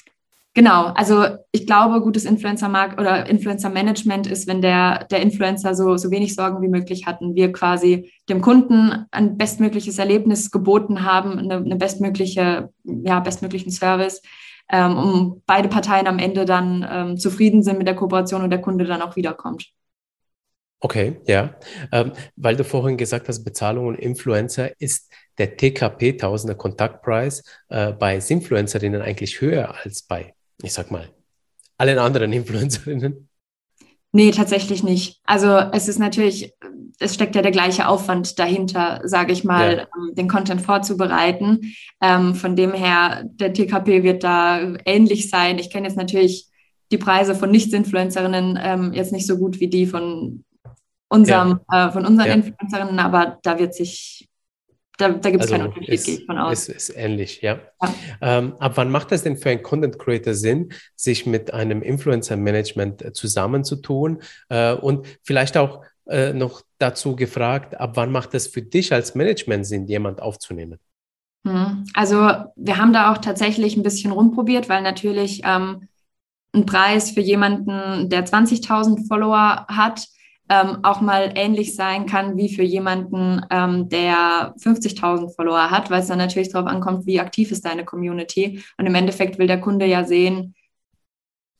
genau, also ich glaube, gutes Influencer-Markt oder Influencer-Management ist, wenn der, der Influencer so, so wenig Sorgen wie möglich hat und wir quasi dem Kunden ein bestmögliches Erlebnis geboten haben, eine, eine bestmögliche, ja, bestmöglichen Service, ähm, um beide Parteien am Ende dann ähm, zufrieden sind mit der Kooperation und der Kunde dann auch wiederkommt. Okay, ja. Ähm, weil du vorhin gesagt hast, Bezahlung und Influencer, ist der TKP, Tausender Kontaktpreis, äh, bei Influencerinnen eigentlich höher als bei, ich sag mal, allen anderen Influencerinnen? Nee, tatsächlich nicht. Also es ist natürlich, es steckt ja der gleiche Aufwand dahinter, sage ich mal, ja. ähm, den Content vorzubereiten. Ähm, von dem her, der TKP wird da ähnlich sein. Ich kenne jetzt natürlich die Preise von Nicht-Influencerinnen ähm, jetzt nicht so gut wie die von unserem, ja. äh, von unseren ja. Influencerinnen, aber da wird sich da, da gibt es also keinen Unterschied, gehe ich von aus. Ist, ist ähnlich, ja. ja. Ähm, ab wann macht es denn für einen Content Creator Sinn, sich mit einem Influencer Management äh, zusammenzutun? Äh, und vielleicht auch äh, noch dazu gefragt, ab wann macht es für dich als Management Sinn, jemand aufzunehmen? Hm. Also wir haben da auch tatsächlich ein bisschen rumprobiert, weil natürlich ähm, ein Preis für jemanden, der 20.000 Follower hat, ähm, auch mal ähnlich sein kann wie für jemanden, ähm, der 50.000 Follower hat, weil es dann natürlich darauf ankommt, wie aktiv ist deine Community. Und im Endeffekt will der Kunde ja sehen,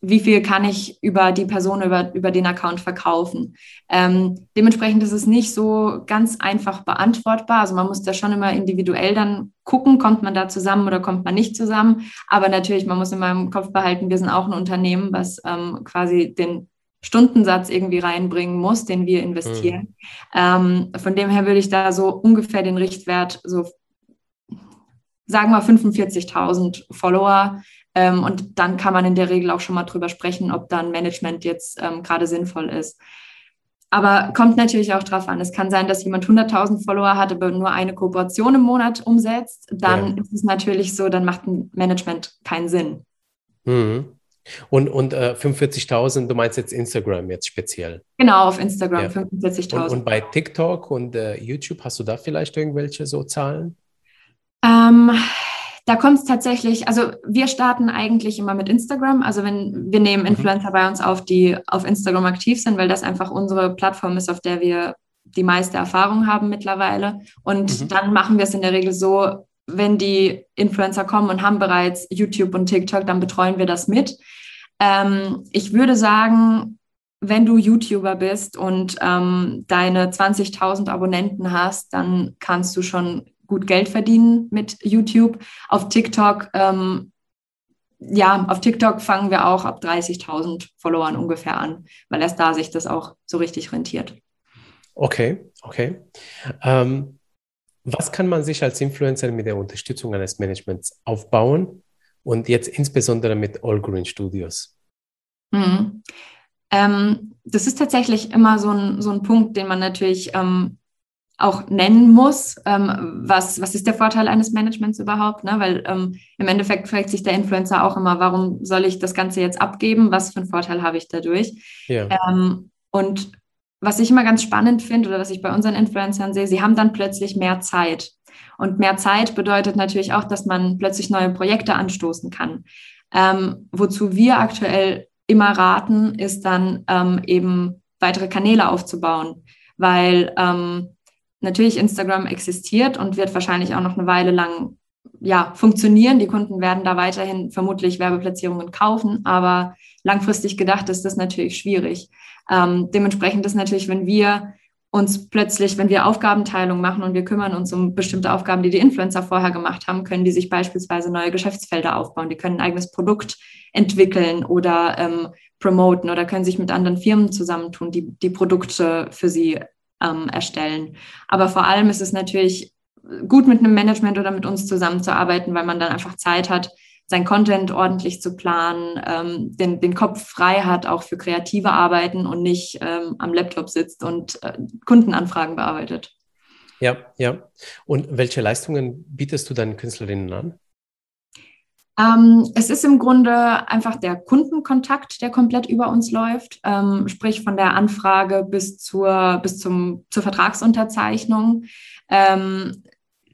wie viel kann ich über die Person, über, über den Account verkaufen. Ähm, dementsprechend ist es nicht so ganz einfach beantwortbar. Also man muss da schon immer individuell dann gucken, kommt man da zusammen oder kommt man nicht zusammen. Aber natürlich, man muss immer im Kopf behalten, wir sind auch ein Unternehmen, was ähm, quasi den Stundensatz irgendwie reinbringen muss, den wir investieren. Mhm. Ähm, von dem her würde ich da so ungefähr den Richtwert so sagen wir 45.000 Follower ähm, und dann kann man in der Regel auch schon mal drüber sprechen, ob dann Management jetzt ähm, gerade sinnvoll ist. Aber kommt natürlich auch drauf an. Es kann sein, dass jemand 100.000 Follower hat, aber nur eine Kooperation im Monat umsetzt. Dann ja. ist es natürlich so, dann macht ein Management keinen Sinn. Mhm. Und, und äh, 45.000, du meinst jetzt Instagram jetzt speziell? Genau, auf Instagram ja. 45.000. Und, und, bei TikTok und äh, YouTube, hast du da vielleicht irgendwelche so Zahlen? Ähm, da kommt es tatsächlich, also wir starten eigentlich immer mit Instagram. Also wenn wir nehmen mhm. Influencer mhm. bei uns auf, die auf Instagram aktiv sind, weil das einfach unsere Plattform ist, auf der wir die meiste Erfahrung haben mittlerweile. Und mhm. dann machen wir es in der Regel so, wenn die Influencer kommen und haben bereits YouTube und TikTok, dann betreuen wir das mit. Ähm, ich würde sagen, wenn du YouTuber bist und ähm, deine 20.000 Abonnenten hast, dann kannst du schon gut Geld verdienen mit YouTube. Auf TikTok, ähm, ja, auf TikTok fangen wir auch ab 30.000 Followern ungefähr an, weil erst da sich das auch so richtig rentiert. Okay, okay. Ähm, was kann man sich als Influencer mit der Unterstützung eines Managements aufbauen und jetzt insbesondere mit All Green Studios? Mhm. Ähm, das ist tatsächlich immer so ein, so ein Punkt, den man natürlich ähm, auch nennen muss, ähm, was, was ist der Vorteil eines Managements überhaupt, ne? weil ähm, im Endeffekt fragt sich der Influencer auch immer, warum soll ich das Ganze jetzt abgeben, was für einen Vorteil habe ich dadurch. Ja. Ähm, und was ich immer ganz spannend finde oder was ich bei unseren Influencern sehe, sie haben dann plötzlich mehr Zeit. Und mehr Zeit bedeutet natürlich auch, dass man plötzlich neue Projekte anstoßen kann. Ähm, wozu wir aktuell immer raten, ist dann ähm, eben weitere Kanäle aufzubauen, weil ähm, natürlich Instagram existiert und wird wahrscheinlich auch noch eine Weile lang ja, funktionieren. Die Kunden werden da weiterhin vermutlich Werbeplatzierungen kaufen, aber langfristig gedacht ist das natürlich schwierig. Ähm, dementsprechend ist natürlich, wenn wir uns plötzlich, wenn wir Aufgabenteilung machen und wir kümmern uns um bestimmte Aufgaben, die die Influencer vorher gemacht haben, können die sich beispielsweise neue Geschäftsfelder aufbauen. Die können ein eigenes Produkt entwickeln oder ähm, promoten oder können sich mit anderen Firmen zusammentun, die die Produkte für sie ähm, erstellen. Aber vor allem ist es natürlich gut mit einem Management oder mit uns zusammenzuarbeiten, weil man dann einfach Zeit hat, sein Content ordentlich zu planen, ähm, den, den Kopf frei hat, auch für kreative Arbeiten und nicht ähm, am Laptop sitzt und äh, Kundenanfragen bearbeitet. Ja, ja. Und welche Leistungen bietest du deinen Künstlerinnen an? Ähm, es ist im Grunde einfach der Kundenkontakt, der komplett über uns läuft, ähm, sprich von der Anfrage bis zur, bis zum, zur Vertragsunterzeichnung.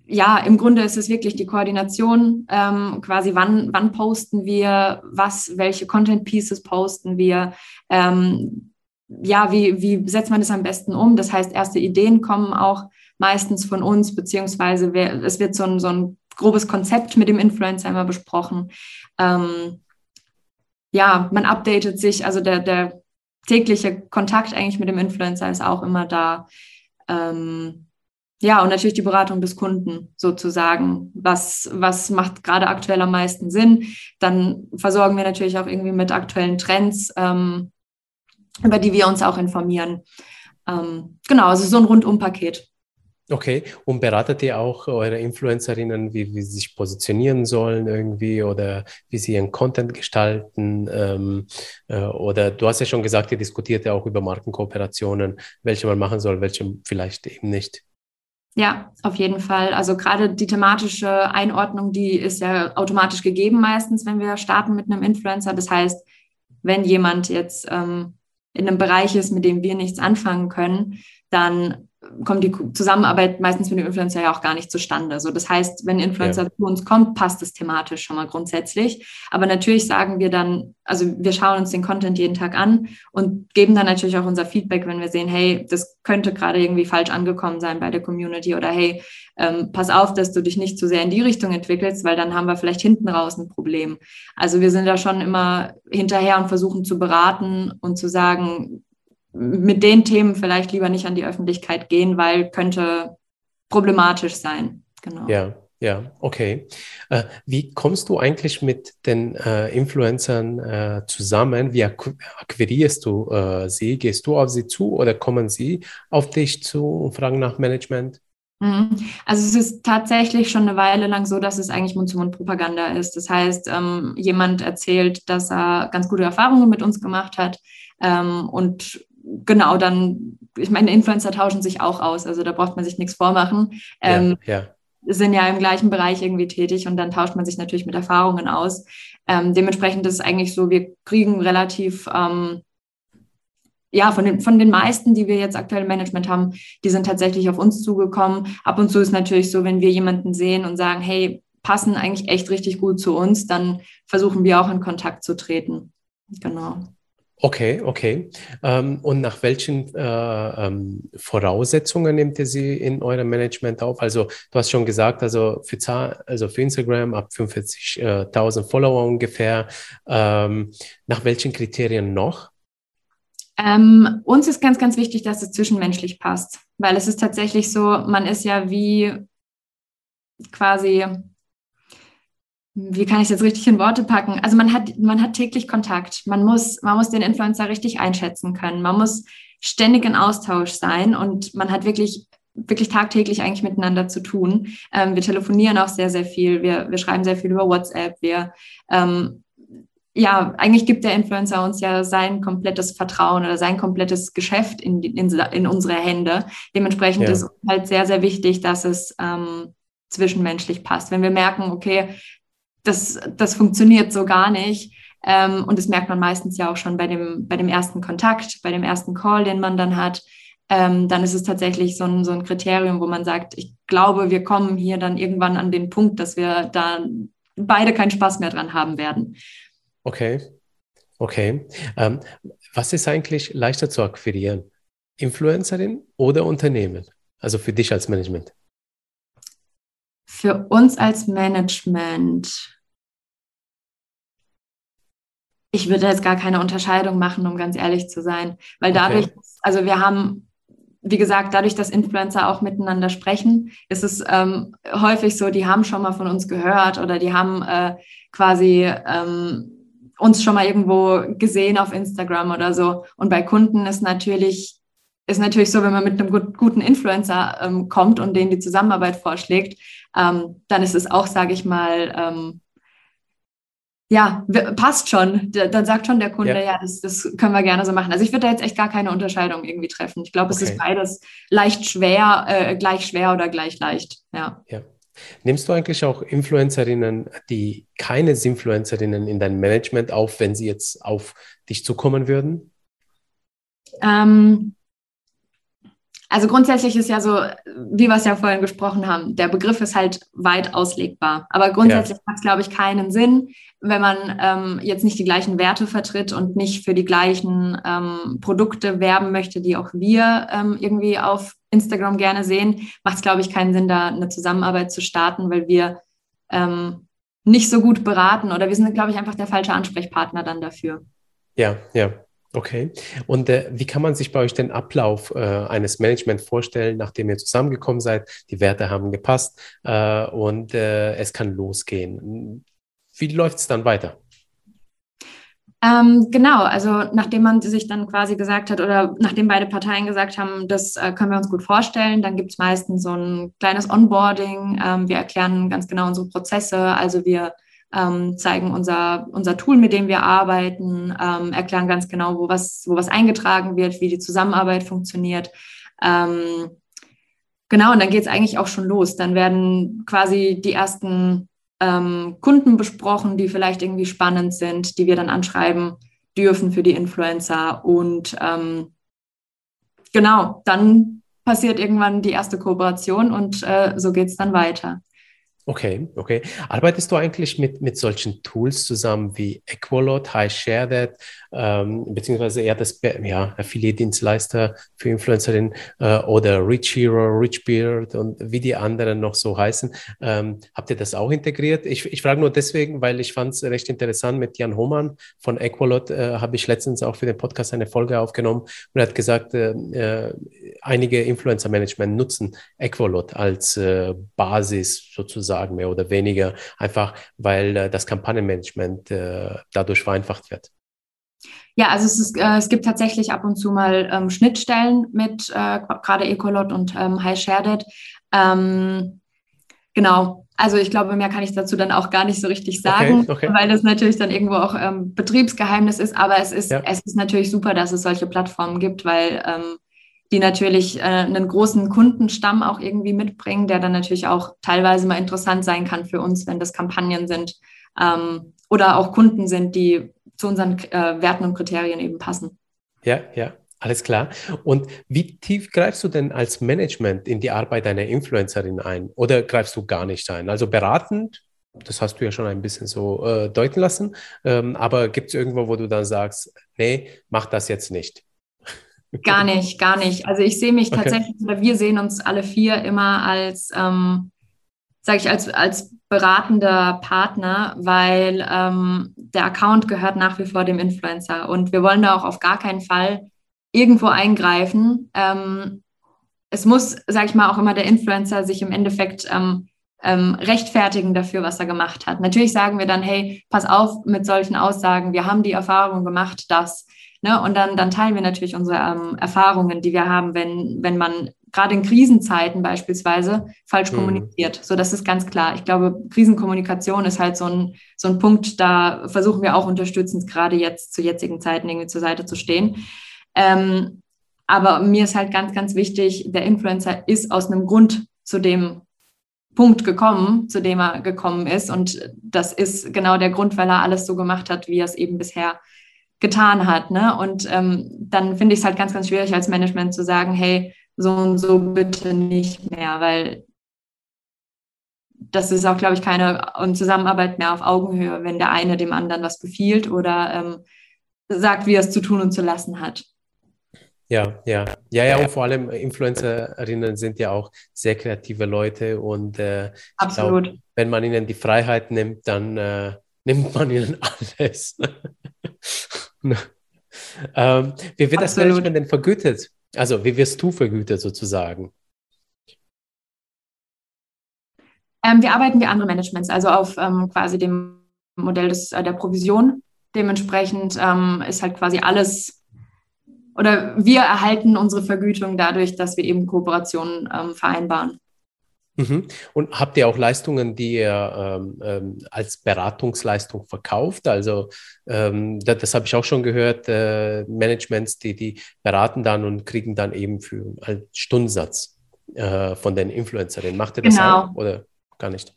Ja, im Grunde ist es wirklich die Koordination, ähm, quasi wann, wann posten wir, was, welche Content Pieces posten wir, ähm, ja, wie, wie setzt man das am besten um? Das heißt, erste Ideen kommen auch meistens von uns, beziehungsweise wer, es wird so ein, so ein grobes Konzept mit dem Influencer immer besprochen. Ähm, ja, man updatet sich, also der, der tägliche Kontakt eigentlich mit dem Influencer ist auch immer da. Ähm, ja, und natürlich die Beratung des Kunden sozusagen. Was, was macht gerade aktuell am meisten Sinn? Dann versorgen wir natürlich auch irgendwie mit aktuellen Trends, ähm, über die wir uns auch informieren. Ähm, genau, also so ein Rundumpaket. Okay, und beratet ihr auch eure Influencerinnen, wie, wie sie sich positionieren sollen irgendwie oder wie sie ihren Content gestalten? Ähm, äh, oder du hast ja schon gesagt, ihr diskutiert ja auch über Markenkooperationen, welche man machen soll, welche vielleicht eben nicht. Ja, auf jeden Fall. Also gerade die thematische Einordnung, die ist ja automatisch gegeben meistens, wenn wir starten mit einem Influencer. Das heißt, wenn jemand jetzt ähm, in einem Bereich ist, mit dem wir nichts anfangen können, dann kommt die Zusammenarbeit meistens mit dem Influencer ja auch gar nicht zustande. So, das heißt, wenn ein Influencer ja. zu uns kommt, passt es thematisch schon mal grundsätzlich. Aber natürlich sagen wir dann, also wir schauen uns den Content jeden Tag an und geben dann natürlich auch unser Feedback, wenn wir sehen, hey, das könnte gerade irgendwie falsch angekommen sein bei der Community oder hey, ähm, pass auf, dass du dich nicht zu sehr in die Richtung entwickelst, weil dann haben wir vielleicht hinten raus ein Problem. Also wir sind da schon immer hinterher und versuchen zu beraten und zu sagen, mit den Themen vielleicht lieber nicht an die Öffentlichkeit gehen, weil könnte problematisch sein. Genau. Ja, ja, okay. Äh, wie kommst du eigentlich mit den äh, Influencern äh, zusammen? Wie akquirierst du äh, sie? Gehst du auf sie zu oder kommen sie auf dich zu und fragen nach Management? Mhm. Also es ist tatsächlich schon eine Weile lang so, dass es eigentlich Mund-zu-Mund-Propaganda ist. Das heißt, ähm, jemand erzählt, dass er ganz gute Erfahrungen mit uns gemacht hat ähm, und genau, dann, ich meine, Influencer tauschen sich auch aus, also da braucht man sich nichts vormachen. Ähm, ja, ja. Sind ja im gleichen Bereich irgendwie tätig und dann tauscht man sich natürlich mit Erfahrungen aus. Ähm, dementsprechend ist es eigentlich so, wir kriegen relativ, ähm, ja, von den, von den meisten, die wir jetzt aktuell im Management haben, die sind tatsächlich auf uns zugekommen. Ab und zu ist natürlich so, wenn wir jemanden sehen und sagen, hey, passen eigentlich echt richtig gut zu uns, dann versuchen wir auch in Kontakt zu treten. Genau. Okay, okay. Ähm, und nach welchen äh, ähm, Voraussetzungen nehmt ihr sie in eurem Management auf? Also du hast schon gesagt, also für, also für Instagram ab 45.000 Follower ungefähr. Ähm, nach welchen Kriterien noch? Ähm, uns ist ganz, ganz wichtig, dass es zwischenmenschlich passt, weil es ist tatsächlich so, man ist ja wie quasi wie kann ich es jetzt richtig in Worte packen? Also man hat, man hat täglich Kontakt. Man muss, man muss den Influencer richtig einschätzen können. Man muss ständig in Austausch sein und man hat wirklich, wirklich tagtäglich eigentlich miteinander zu tun. Ähm, wir telefonieren auch sehr, sehr viel. Wir, wir schreiben sehr viel über WhatsApp. Wir, ähm, ja, eigentlich gibt der Influencer uns ja sein komplettes Vertrauen oder sein komplettes Geschäft in, in, in unsere Hände. Dementsprechend ja. ist halt sehr, sehr wichtig, dass es ähm, zwischenmenschlich passt. Wenn wir merken, okay, das, das funktioniert so gar nicht. Ähm, und das merkt man meistens ja auch schon bei dem, bei dem ersten Kontakt, bei dem ersten Call, den man dann hat. Ähm, dann ist es tatsächlich so ein, so ein Kriterium, wo man sagt, ich glaube, wir kommen hier dann irgendwann an den Punkt, dass wir da beide keinen Spaß mehr dran haben werden. Okay, okay. Ähm, was ist eigentlich leichter zu akquirieren? Influencerin oder Unternehmen? Also für dich als Management? Für uns als Management ich würde jetzt gar keine Unterscheidung machen, um ganz ehrlich zu sein. Weil dadurch, okay. also wir haben, wie gesagt, dadurch, dass Influencer auch miteinander sprechen, ist es ähm, häufig so, die haben schon mal von uns gehört oder die haben äh, quasi ähm, uns schon mal irgendwo gesehen auf Instagram oder so. Und bei Kunden ist natürlich ist natürlich so, wenn man mit einem gut, guten Influencer ähm, kommt und denen die Zusammenarbeit vorschlägt, ähm, dann ist es auch, sage ich mal, ähm, ja, passt schon. Dann sagt schon der Kunde, ja, ja das, das, können wir gerne so machen. Also ich würde da jetzt echt gar keine Unterscheidung irgendwie treffen. Ich glaube, es okay. ist beides leicht schwer, äh, gleich schwer oder gleich leicht. Ja. ja. Nimmst du eigentlich auch Influencerinnen, die keine Influencerinnen in dein Management auf, wenn sie jetzt auf dich zukommen würden? Ähm, also grundsätzlich ist ja so, wie wir es ja vorhin gesprochen haben, der Begriff ist halt weit auslegbar. Aber grundsätzlich ja. hat es, glaube ich, keinen Sinn, wenn man ähm, jetzt nicht die gleichen Werte vertritt und nicht für die gleichen ähm, Produkte werben möchte, die auch wir ähm, irgendwie auf Instagram gerne sehen, macht es, glaube ich, keinen Sinn, da eine Zusammenarbeit zu starten, weil wir ähm, nicht so gut beraten oder wir sind, glaube ich, einfach der falsche Ansprechpartner dann dafür. Ja, ja, Okay. Und äh, wie kann man sich bei euch den Ablauf äh, eines Management vorstellen, nachdem ihr zusammengekommen seid, die Werte haben gepasst äh, und äh, es kann losgehen? Wie läuft es dann weiter? Ähm, genau, also nachdem man sich dann quasi gesagt hat oder nachdem beide Parteien gesagt haben, das äh, können wir uns gut vorstellen, dann gibt es meistens so ein kleines Onboarding. Ähm, wir erklären ganz genau unsere Prozesse. Also wir ähm, zeigen unser, unser Tool, mit dem wir arbeiten, ähm, erklären ganz genau, wo was, wo was eingetragen wird, wie die Zusammenarbeit funktioniert. Ähm, Genau, und dann geht es eigentlich auch schon los. Dann werden quasi die ersten ähm, Kunden besprochen, die vielleicht irgendwie spannend sind, die wir dann anschreiben dürfen für die Influencer. Und ähm, genau, dann passiert irgendwann die erste Kooperation und äh, so geht es dann weiter. Okay, okay. Arbeitest du eigentlich mit, mit solchen Tools zusammen wie Equalot, High Share That, ähm, beziehungsweise eher das ja, Affiliate-Dienstleister für Influencerinnen äh, oder Rich Hero, Rich Beard und wie die anderen noch so heißen? Ähm, habt ihr das auch integriert? Ich, ich frage nur deswegen, weil ich fand es recht interessant mit Jan Hohmann von Equalot, äh, habe ich letztens auch für den Podcast eine Folge aufgenommen und er hat gesagt, äh, äh einige Influencer-Management nutzen Equalot als äh, Basis sozusagen sagen, mehr oder weniger, einfach weil äh, das Kampagnenmanagement dadurch vereinfacht wird. Ja, also es, ist, äh, es gibt tatsächlich ab und zu mal ähm, Schnittstellen mit äh, gerade Ecolot und ähm, High Shared Ähm, genau, also ich glaube, mehr kann ich dazu dann auch gar nicht so richtig sagen, okay, okay. weil das natürlich dann irgendwo auch ähm, Betriebsgeheimnis ist. Aber es ist, ja. es ist natürlich super, dass es solche Plattformen gibt, weil ähm, die natürlich äh, einen großen Kundenstamm auch irgendwie mitbringen, der dann natürlich auch teilweise mal interessant sein kann für uns, wenn das Kampagnen sind ähm, oder auch Kunden sind, die zu unseren äh, Werten und Kriterien eben passen. Ja, ja. Alles klar. Und wie tief greifst du denn als Management in die Arbeit einer Influencerin ein? Oder greifst du gar nicht ein? Also beratend, das hast du ja schon ein bisschen so äh, deuten lassen. Ähm, aber gibt es irgendwo, wo du dann sagst, nee, mach das jetzt nicht? Gar nicht, gar nicht. Also ich sehe mich okay. tatsächlich, oder wir sehen uns alle vier immer als, ähm, sage ich, als, als beratender Partner, weil ähm, der Account gehört nach wie vor dem Influencer und wir wollen da auch auf gar keinen Fall irgendwo eingreifen. Ähm, es muss, sage ich mal, auch immer der Influencer sich im Endeffekt ähm, ähm, rechtfertigen dafür, was er gemacht hat. Natürlich sagen wir dann, hey, pass auf mit solchen Aussagen, wir haben die Erfahrung gemacht, dass Ne? Und dann, dann teilen wir natürlich unsere ähm, Erfahrungen, die wir haben, wenn, wenn man gerade in Krisenzeiten beispielsweise falsch mhm. kommuniziert. So, das ist ganz klar. Ich glaube, Krisenkommunikation ist halt so ein, so ein Punkt, da versuchen wir auch unterstützend gerade jetzt zu jetzigen Zeiten irgendwie zur Seite zu stehen. Ähm, aber mir ist halt ganz, ganz wichtig, der Influencer ist aus einem Grund zu dem Punkt gekommen, zu dem er gekommen ist. Und das ist genau der Grund, weil er alles so gemacht hat, wie er es eben bisher getan hat. Ne? Und ähm, dann finde ich es halt ganz, ganz schwierig als Management zu sagen, hey, so und so bitte nicht mehr, weil das ist auch, glaube ich, keine Zusammenarbeit mehr auf Augenhöhe, wenn der eine dem anderen was befiehlt oder ähm, sagt, wie er es zu tun und zu lassen hat. Ja, ja, ja, ja, und vor allem Influencerinnen sind ja auch sehr kreative Leute und äh, Absolut. Glaub, wenn man ihnen die Freiheit nimmt, dann äh, nimmt man ihnen alles. ähm, wie wird Absolut. das Management denn vergütet? Also, wie wirst du vergütet sozusagen? Ähm, wir arbeiten wie andere Managements, also auf ähm, quasi dem Modell des, äh, der Provision. Dementsprechend ähm, ist halt quasi alles oder wir erhalten unsere Vergütung dadurch, dass wir eben Kooperationen ähm, vereinbaren. Mhm. Und habt ihr auch Leistungen, die ihr ähm, ähm, als Beratungsleistung verkauft? Also ähm, das, das habe ich auch schon gehört, äh, Managements, die, die beraten dann und kriegen dann eben für einen Stundensatz äh, von den Influencerinnen. Macht ihr das genau. auch oder gar nicht?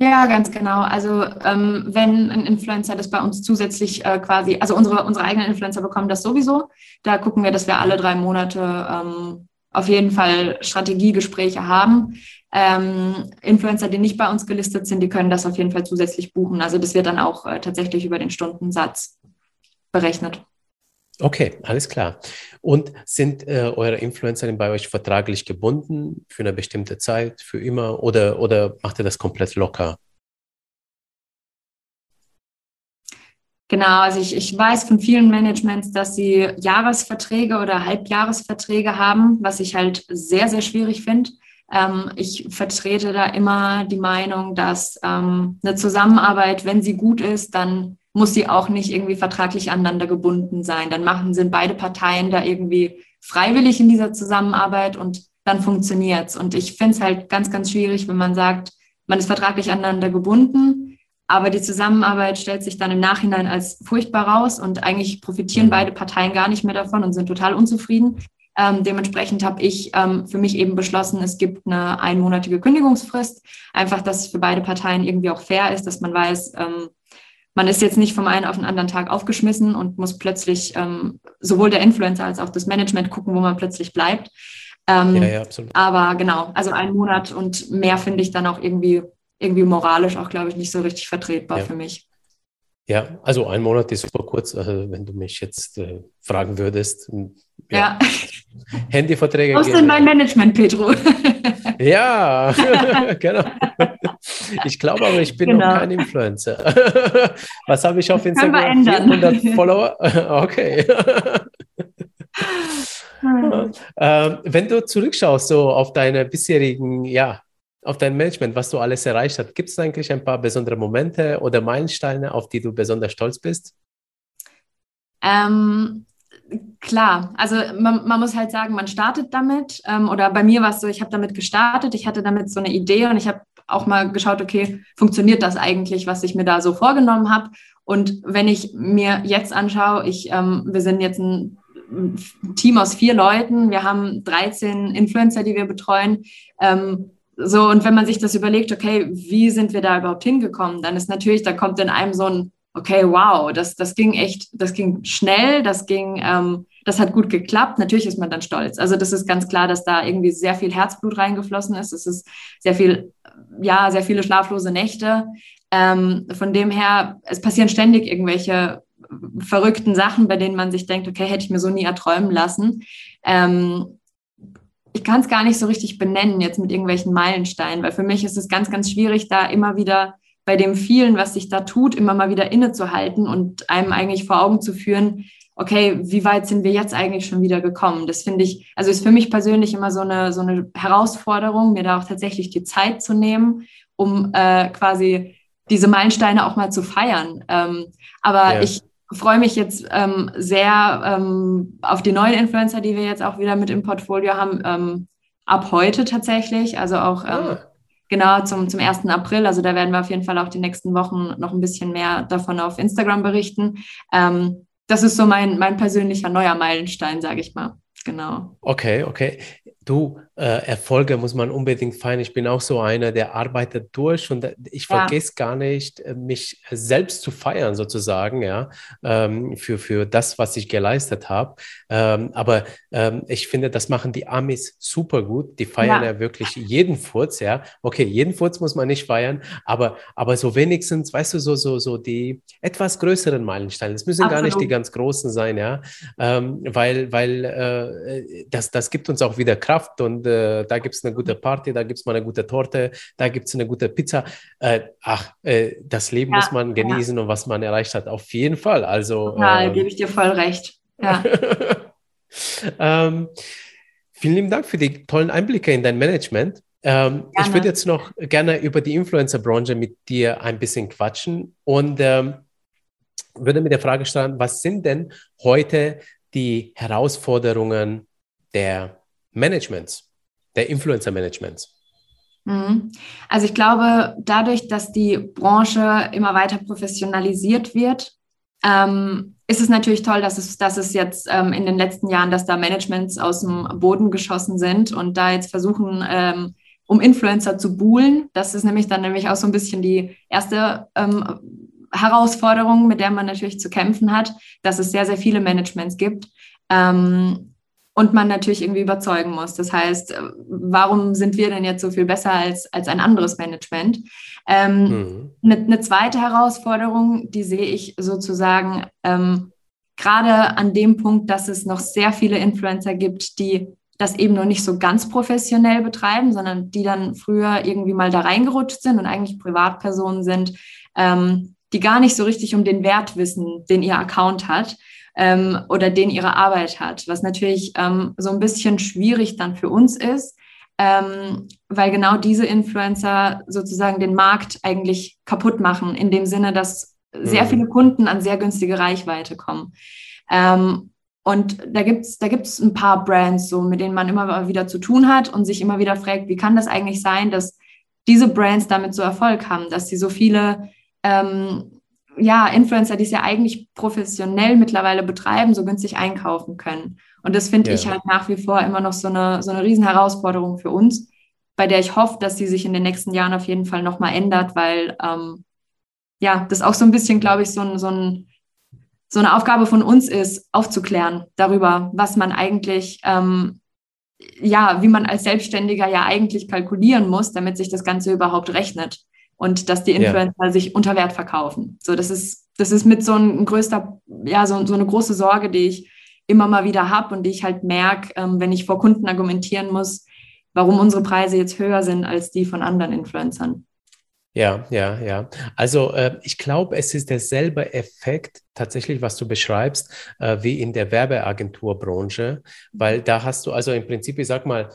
Ja, ganz genau. Also ähm, wenn ein Influencer das bei uns zusätzlich äh, quasi, also unsere, unsere eigenen Influencer bekommen das sowieso. Da gucken wir, dass wir alle drei Monate ähm, auf jeden Fall Strategiegespräche haben. Ähm, Influencer, die nicht bei uns gelistet sind, die können das auf jeden Fall zusätzlich buchen. Also das wird dann auch äh, tatsächlich über den Stundensatz berechnet. Okay, alles klar. Und sind äh, eure Influencer bei euch vertraglich gebunden für eine bestimmte Zeit, für immer oder, oder macht ihr das komplett locker? Genau, also ich, ich weiß von vielen Managements, dass sie Jahresverträge oder Halbjahresverträge haben, was ich halt sehr, sehr schwierig finde. Ähm, ich vertrete da immer die Meinung, dass ähm, eine Zusammenarbeit, wenn sie gut ist, dann muss sie auch nicht irgendwie vertraglich aneinander gebunden sein. Dann machen, sind beide Parteien da irgendwie freiwillig in dieser Zusammenarbeit und dann funktioniert's. Und ich finde es halt ganz, ganz schwierig, wenn man sagt, man ist vertraglich aneinander gebunden, aber die Zusammenarbeit stellt sich dann im Nachhinein als furchtbar raus und eigentlich profitieren mhm. beide Parteien gar nicht mehr davon und sind total unzufrieden. Ähm, dementsprechend habe ich ähm, für mich eben beschlossen, es gibt eine einmonatige Kündigungsfrist. Einfach, dass es für beide Parteien irgendwie auch fair ist, dass man weiß, ähm, man ist jetzt nicht vom einen auf den anderen Tag aufgeschmissen und muss plötzlich ähm, sowohl der Influencer als auch das Management gucken, wo man plötzlich bleibt. Ähm, ja, ja, absolut. Aber genau, also ein Monat und mehr finde ich dann auch irgendwie, irgendwie moralisch auch, glaube ich, nicht so richtig vertretbar ja. für mich. Ja, also ein Monat ist super kurz, also wenn du mich jetzt äh, fragen würdest. Ja. ja. Handyverträge. Was ist denn mein Management, Pedro? ja, genau. Ich glaube aber, ich bin genau. noch kein Influencer. Was habe ich auf das Instagram? 400 Follower? Okay. ähm, wenn du zurückschaust, so auf deine bisherigen ja, auf dein Management, was du alles erreicht hast. Gibt es eigentlich ein paar besondere Momente oder Meilensteine, auf die du besonders stolz bist? Ähm, klar, also man, man, muss halt sagen, man startet damit. Ähm, oder bei mir war es so, ich habe damit gestartet, ich hatte damit so eine Idee und ich habe auch mal geschaut, okay, funktioniert das eigentlich, was ich mir da so vorgenommen habe? Und wenn ich mir jetzt anschaue, ich, ähm, wir sind jetzt ein Team aus vier Leuten, wir haben 13 Influencer, die wir betreuen. Ähm, so, und wenn man sich das überlegt, okay, wie sind wir da überhaupt hingekommen, dann ist natürlich, da kommt in einem so ein, okay, wow, das, das ging echt, das ging schnell, das ging, ähm, das hat gut geklappt. Natürlich ist man dann stolz. Also das ist ganz klar, dass da irgendwie sehr viel Herzblut reingeflossen ist. Es ist sehr viel, ja, sehr viele schlaflose Nächte. Ähm, von dem her, es passieren ständig irgendwelche verrückten Sachen, bei denen man sich denkt, okay, hätte ich mir so nie erträumen lassen. Ähm, ich kann es gar nicht so richtig benennen jetzt mit irgendwelchen Meilensteinen, weil für mich ist es ganz, ganz schwierig, da immer wieder bei dem vielen, was sich da tut, immer mal wieder innezuhalten und einem eigentlich vor Augen zu führen, okay, wie weit sind wir jetzt eigentlich schon wieder gekommen? Das finde ich, also ist für mich persönlich immer so eine, so eine Herausforderung, mir da auch tatsächlich die Zeit zu nehmen, um äh, quasi diese Meilensteine auch mal zu feiern. Ähm, aber ja. ich, freue mich jetzt ähm, sehr ähm, auf die neuen Influencer, die wir jetzt auch wieder mit im Portfolio haben, ähm, ab heute tatsächlich. Also auch ah. genau zum, zum 1. April. Also da werden wir auf jeden Fall auch die nächsten Wochen noch ein bisschen mehr davon auf Instagram berichten. Ähm, das ist so mein, mein persönlicher neuer Meilenstein, sage ich mal. Genau. Okay, okay. Du, äh, Erfolge muss man unbedingt feiern. Ich bin auch so einer, der arbeitet durch und ich ja. vergesse gar nicht, äh, mich selbst zu feiern, sozusagen, ja, ähm, für, für das, was ich geleistet habe. Ähm, aber ähm, ich finde, das machen die Amis super gut. Die feiern ja, ja wirklich jeden Furz, ja. Okay, jeden Furz muss man nicht feiern, aber, aber so wenigstens, weißt du, so, so, so die etwas größeren Meilensteine. Es müssen Absolut. gar nicht die ganz großen sein, ja, ähm, weil, weil äh, das, das gibt uns auch wieder Kraft und äh, da gibt es eine gute Party, da gibt es mal eine gute Torte, da gibt es eine gute Pizza. Äh, ach, äh, das Leben ja, muss man genießen ja. und was man erreicht hat, auf jeden Fall. Also, ja, ähm, gebe ich dir voll recht. Ja. ähm, vielen lieben Dank für die tollen Einblicke in dein Management. Ähm, ich würde jetzt noch gerne über die Influencer-Branche mit dir ein bisschen quatschen und ähm, würde mit der Frage stellen, was sind denn heute die Herausforderungen der Managements? der Influencer-Managements? Mhm. Also ich glaube, dadurch, dass die Branche immer weiter professionalisiert wird, ähm, ist es natürlich toll, dass es, dass es jetzt ähm, in den letzten Jahren, dass da Managements aus dem Boden geschossen sind und da jetzt versuchen, ähm, um Influencer zu buhlen. Das ist nämlich dann nämlich auch so ein bisschen die erste ähm, Herausforderung, mit der man natürlich zu kämpfen hat, dass es sehr, sehr viele Managements gibt. Ähm, und man natürlich irgendwie überzeugen muss. Das heißt, äh, warum sind wir denn jetzt so viel besser als, als ein anderes Management? Ähm, mhm. eine, eine, zweite Herausforderung, die sehe ich sozusagen ähm, gerade an dem Punkt, dass es noch sehr viele Influencer gibt, die das eben noch nicht so ganz professionell betreiben, sondern die dann früher irgendwie mal da reingerutscht sind und eigentlich Privatpersonen sind, ähm, die gar nicht so richtig um den Wert wissen, den ihr Account hat ähm, oder den ihre Arbeit hat, was natürlich ähm, so ein bisschen schwierig dann für uns ist, ähm, weil genau diese Influencer sozusagen den Markt eigentlich kaputt machen, in dem Sinne, dass sehr mhm. viele Kunden an sehr günstige Reichweite kommen. Ähm, und da gibt es da gibt's ein paar Brands, so, mit denen man immer wieder zu tun hat und sich immer wieder fragt, wie kann das eigentlich sein, dass diese Brands damit so Erfolg haben, dass sie so viele ähm, ja, Influencer, die es ja eigentlich professionell mittlerweile betreiben, so günstig einkaufen können. Und das finde ja. ich halt nach wie vor immer noch so eine, so eine Riesenherausforderung für uns, bei der ich hoffe, dass sie sich in den nächsten Jahren auf jeden Fall nochmal ändert, weil ähm, ja, das auch so ein bisschen, glaube ich, so, ein, so, ein, so eine Aufgabe von uns ist, aufzuklären darüber, was man eigentlich, ähm, ja, wie man als Selbstständiger ja eigentlich kalkulieren muss, damit sich das Ganze überhaupt rechnet und dass die Influencer ja. sich unter Wert verkaufen. So, das ist, das ist mit so ein größter, ja, so, so eine große Sorge, die ich immer mal wieder habe und die ich halt merke, ähm, wenn ich vor Kunden argumentieren muss, warum unsere Preise jetzt höher sind als die von anderen Influencern. Ja, ja, ja. Also äh, ich glaube, es ist derselbe Effekt tatsächlich, was du beschreibst, äh, wie in der Werbeagenturbranche, weil da hast du also im Prinzip, ich sag mal,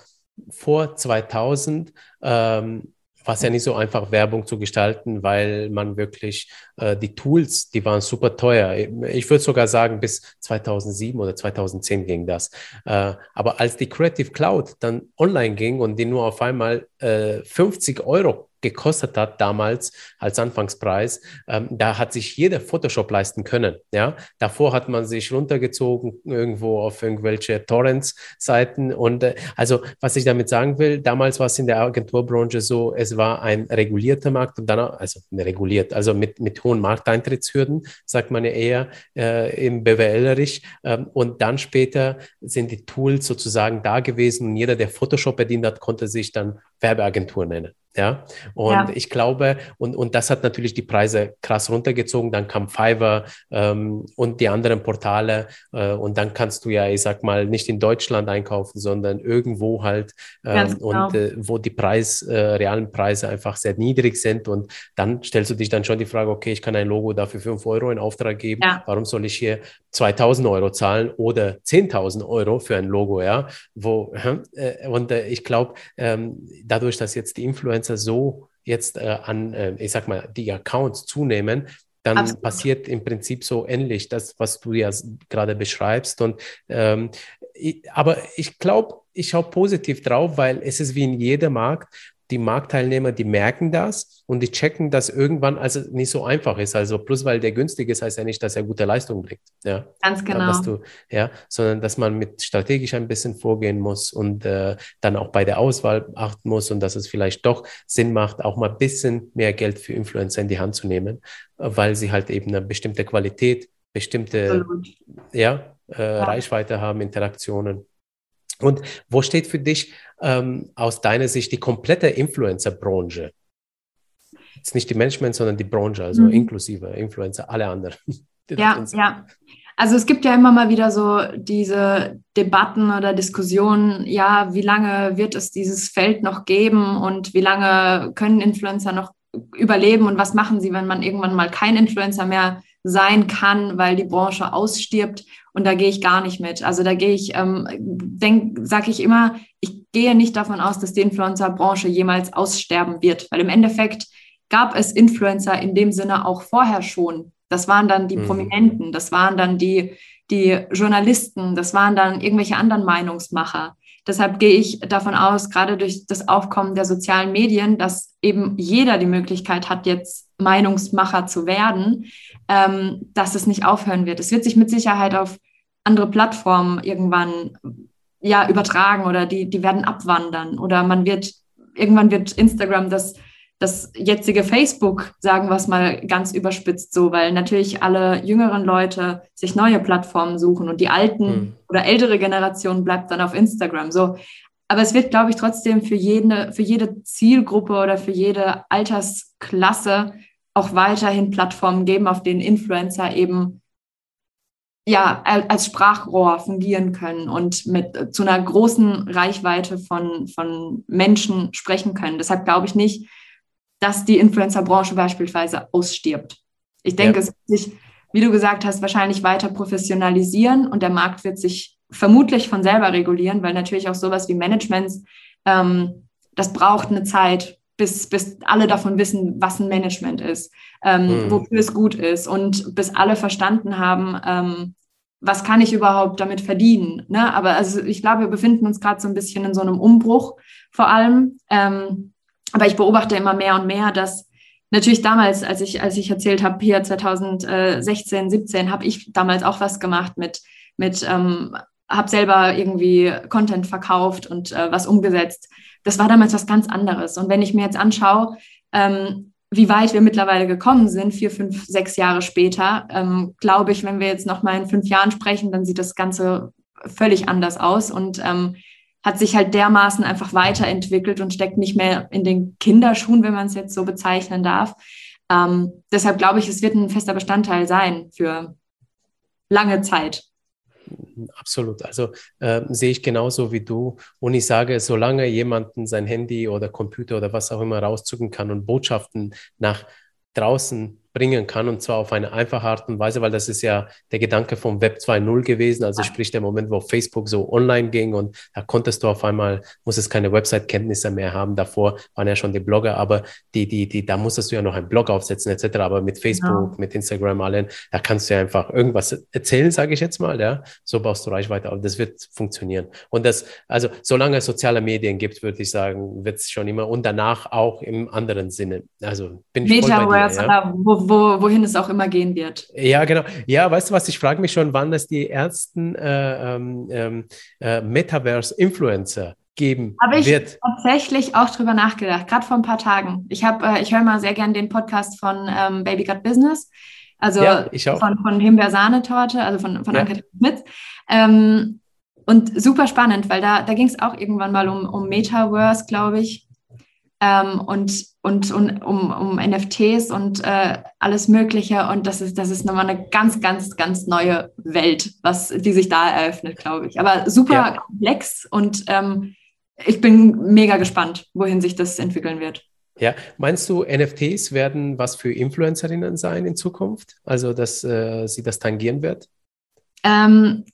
vor 2000 ähm, war es ja nicht so einfach, Werbung zu gestalten, weil man wirklich äh, die Tools, die waren super teuer. Ich würde sogar sagen, bis 2007 oder 2010 ging das. Äh, aber als die Creative Cloud dann online ging und die nur auf einmal äh, 50 Euro gekostet hat damals als Anfangspreis, ähm, da hat sich jeder Photoshop leisten können. Ja, davor hat man sich runtergezogen irgendwo auf irgendwelche Torrents-Seiten und äh, also was ich damit sagen will, damals war es in der Agenturbranche so, es war ein regulierter Markt und dann also reguliert, also mit mit hohen Markteintrittshürden, sagt man ja eher äh, im BWLerisch ähm, und dann später sind die Tools sozusagen da gewesen und jeder, der Photoshop bedient hat, konnte sich dann Werbeagentur nennen. Ja, und ja. ich glaube, und, und das hat natürlich die Preise krass runtergezogen. Dann kam Fiverr ähm, und die anderen Portale. Äh, und dann kannst du ja, ich sag mal, nicht in Deutschland einkaufen, sondern irgendwo halt, ähm, genau. und äh, wo die Preis, äh, realen Preise einfach sehr niedrig sind. Und dann stellst du dich dann schon die Frage, okay, ich kann ein Logo dafür 5 Euro in Auftrag geben. Ja. Warum soll ich hier 2000 Euro zahlen oder 10.000 Euro für ein Logo? Ja, wo, äh, und äh, ich glaube, ähm, dadurch, dass jetzt die Influencer Influencer so jetzt äh, an, äh, ich sag mal, die Accounts zunehmen, dann Absolut. passiert im Prinzip so ähnlich das, was du ja gerade beschreibst. Und ähm, ich, aber ich glaube, ich schaue positiv drauf, weil es ist wie in jedem Markt die Marktteilnehmer, die merken das und die checken, dass irgendwann also nicht so einfach ist. Also plus weil der günstig ist, heißt ja nicht, dass er gute Leistung bringt. Ja, ganz genau. Du, ja, sondern dass man mit strategisch ein bisschen vorgehen muss und äh, dann auch bei der Auswahl achten muss und dass es vielleicht doch Sinn macht, auch mal ein bisschen mehr Geld für Influencer in die Hand zu nehmen, weil sie halt eben eine bestimmte Qualität, bestimmte ja, äh, ja. Reichweite haben, Interaktionen. Und wo steht für dich ähm, aus deiner Sicht die komplette Influencer-Branche? Jetzt nicht die Management, sondern die Branche, also mhm. inklusive Influencer, alle anderen. Ja, ja. Also es gibt ja immer mal wieder so diese Debatten oder Diskussionen, ja, wie lange wird es dieses Feld noch geben und wie lange können Influencer noch überleben und was machen sie, wenn man irgendwann mal kein Influencer mehr sein kann, weil die Branche ausstirbt. Und da gehe ich gar nicht mit. Also da gehe ich, ähm, denk, sage ich immer, ich gehe nicht davon aus, dass die Influencer-Branche jemals aussterben wird, weil im Endeffekt gab es Influencer in dem Sinne auch vorher schon. Das waren dann die mhm. Prominenten, das waren dann die, die Journalisten, das waren dann irgendwelche anderen Meinungsmacher. Deshalb gehe ich davon aus, gerade durch das Aufkommen der sozialen Medien, dass eben jeder die Möglichkeit hat, jetzt Meinungsmacher zu werden, ähm, dass es nicht aufhören wird. Es wird sich mit Sicherheit auf andere Plattformen irgendwann ja übertragen oder die, die werden abwandern oder man wird irgendwann wird Instagram das das jetzige Facebook, sagen wir es mal ganz überspitzt so, weil natürlich alle jüngeren Leute sich neue Plattformen suchen und die alten mhm. oder ältere Generation bleibt dann auf Instagram. So. Aber es wird, glaube ich, trotzdem für jede, für jede Zielgruppe oder für jede Altersklasse auch weiterhin Plattformen geben, auf denen Influencer eben ja, als Sprachrohr fungieren können und mit zu einer großen Reichweite von, von Menschen sprechen können. Deshalb glaube ich nicht, dass die Influencer-Branche beispielsweise ausstirbt. Ich denke, ja. es wird sich, wie du gesagt hast, wahrscheinlich weiter professionalisieren und der Markt wird sich vermutlich von selber regulieren, weil natürlich auch sowas wie Managements, ähm, das braucht eine Zeit, bis, bis alle davon wissen, was ein Management ist, ähm, mhm. wofür es gut ist und bis alle verstanden haben, ähm, was kann ich überhaupt damit verdienen. Ne? Aber also ich glaube, wir befinden uns gerade so ein bisschen in so einem Umbruch vor allem. Ähm, aber ich beobachte immer mehr und mehr, dass natürlich damals, als ich, als ich erzählt habe, hier 2016, 17, habe ich damals auch was gemacht mit, mit ähm, habe selber irgendwie Content verkauft und äh, was umgesetzt. Das war damals was ganz anderes. Und wenn ich mir jetzt anschaue, ähm, wie weit wir mittlerweile gekommen sind, vier, fünf, sechs Jahre später, ähm, glaube ich, wenn wir jetzt noch mal in fünf Jahren sprechen, dann sieht das Ganze völlig anders aus und ähm, hat sich halt dermaßen einfach weiterentwickelt und steckt nicht mehr in den Kinderschuhen, wenn man es jetzt so bezeichnen darf. Ähm, deshalb glaube ich, es wird ein fester Bestandteil sein für lange Zeit. Absolut. Also äh, sehe ich genauso wie du. Und ich sage, solange jemanden sein Handy oder Computer oder was auch immer rauszucken kann und Botschaften nach draußen bringen kann und zwar auf eine einfache Art und Weise, weil das ist ja der Gedanke vom Web 2.0 gewesen, also sprich der Moment, wo Facebook so online ging und da konntest du auf einmal, muss es keine Website-Kenntnisse mehr haben, davor waren ja schon die Blogger, aber die, die, die, da musstest du ja noch einen Blog aufsetzen etc., aber mit Facebook, ja. mit Instagram allen, da kannst du ja einfach irgendwas erzählen, sage ich jetzt mal, ja, so baust du Reichweite auf, das wird funktionieren und das, also solange es soziale Medien gibt, würde ich sagen, wird es schon immer und danach auch im anderen Sinne, also bin ich Metaverse, voll bei dir, ja? wo, wo, wohin es auch immer gehen wird. Ja, genau. Ja, weißt du was, ich frage mich schon, wann es die ersten äh, ähm, ähm äh, Metaverse-Influencer geben habe ich wird. tatsächlich auch drüber nachgedacht, gerade vor ein paar Tagen. Ich habe, äh, ich höre mal sehr gerne den Podcast von ähm, Baby Got Business, also ja, von, von Himbeersahnetorte, also von, von ja. Anke Schmitz. Ähm, und super spannend, weil da, da ging es auch irgendwann mal um, um Metaverse, glaube ich ähm, und, und, und um, um NFTs und äh, alles Mögliche. Und das ist, das ist nochmal eine ganz, ganz, ganz neue Welt, was, die sich da eröffnet, glaube ich. Aber super ja. komplex und ähm, ich bin mega gespannt, wohin sich das entwickeln wird. Ja, meinst du, NFTs werden was für Influencerinnen sein in Zukunft? Also, dass äh, sie das tangieren wird? Ähm,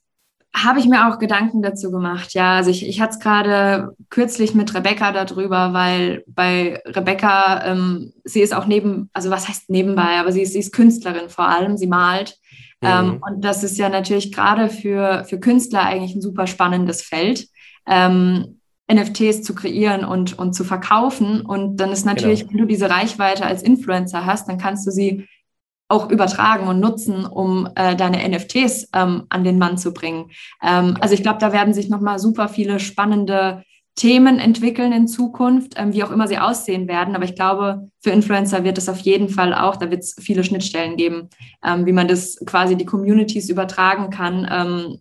habe ich mir auch Gedanken dazu gemacht. Ja, also ich, ich hatte es gerade kürzlich mit Rebecca darüber, weil bei Rebecca, ähm, sie ist auch neben, also was heißt nebenbei, aber sie ist, sie ist Künstlerin vor allem, sie malt. Mhm. Ähm, und das ist ja natürlich gerade für, für Künstler eigentlich ein super spannendes Feld. Ähm, NFTs zu kreieren und, und zu verkaufen. Und dann ist natürlich, genau. wenn du diese Reichweite als Influencer hast, dann kannst du sie auch übertragen und nutzen, um äh, deine NFTs ähm, an den Mann zu bringen. Ähm, also ich glaube, da werden sich nochmal super viele spannende Themen entwickeln in Zukunft, ähm, wie auch immer sie aussehen werden. Aber ich glaube, für Influencer wird es auf jeden Fall auch, da wird es viele Schnittstellen geben, ähm, wie man das quasi die Communities übertragen kann ähm,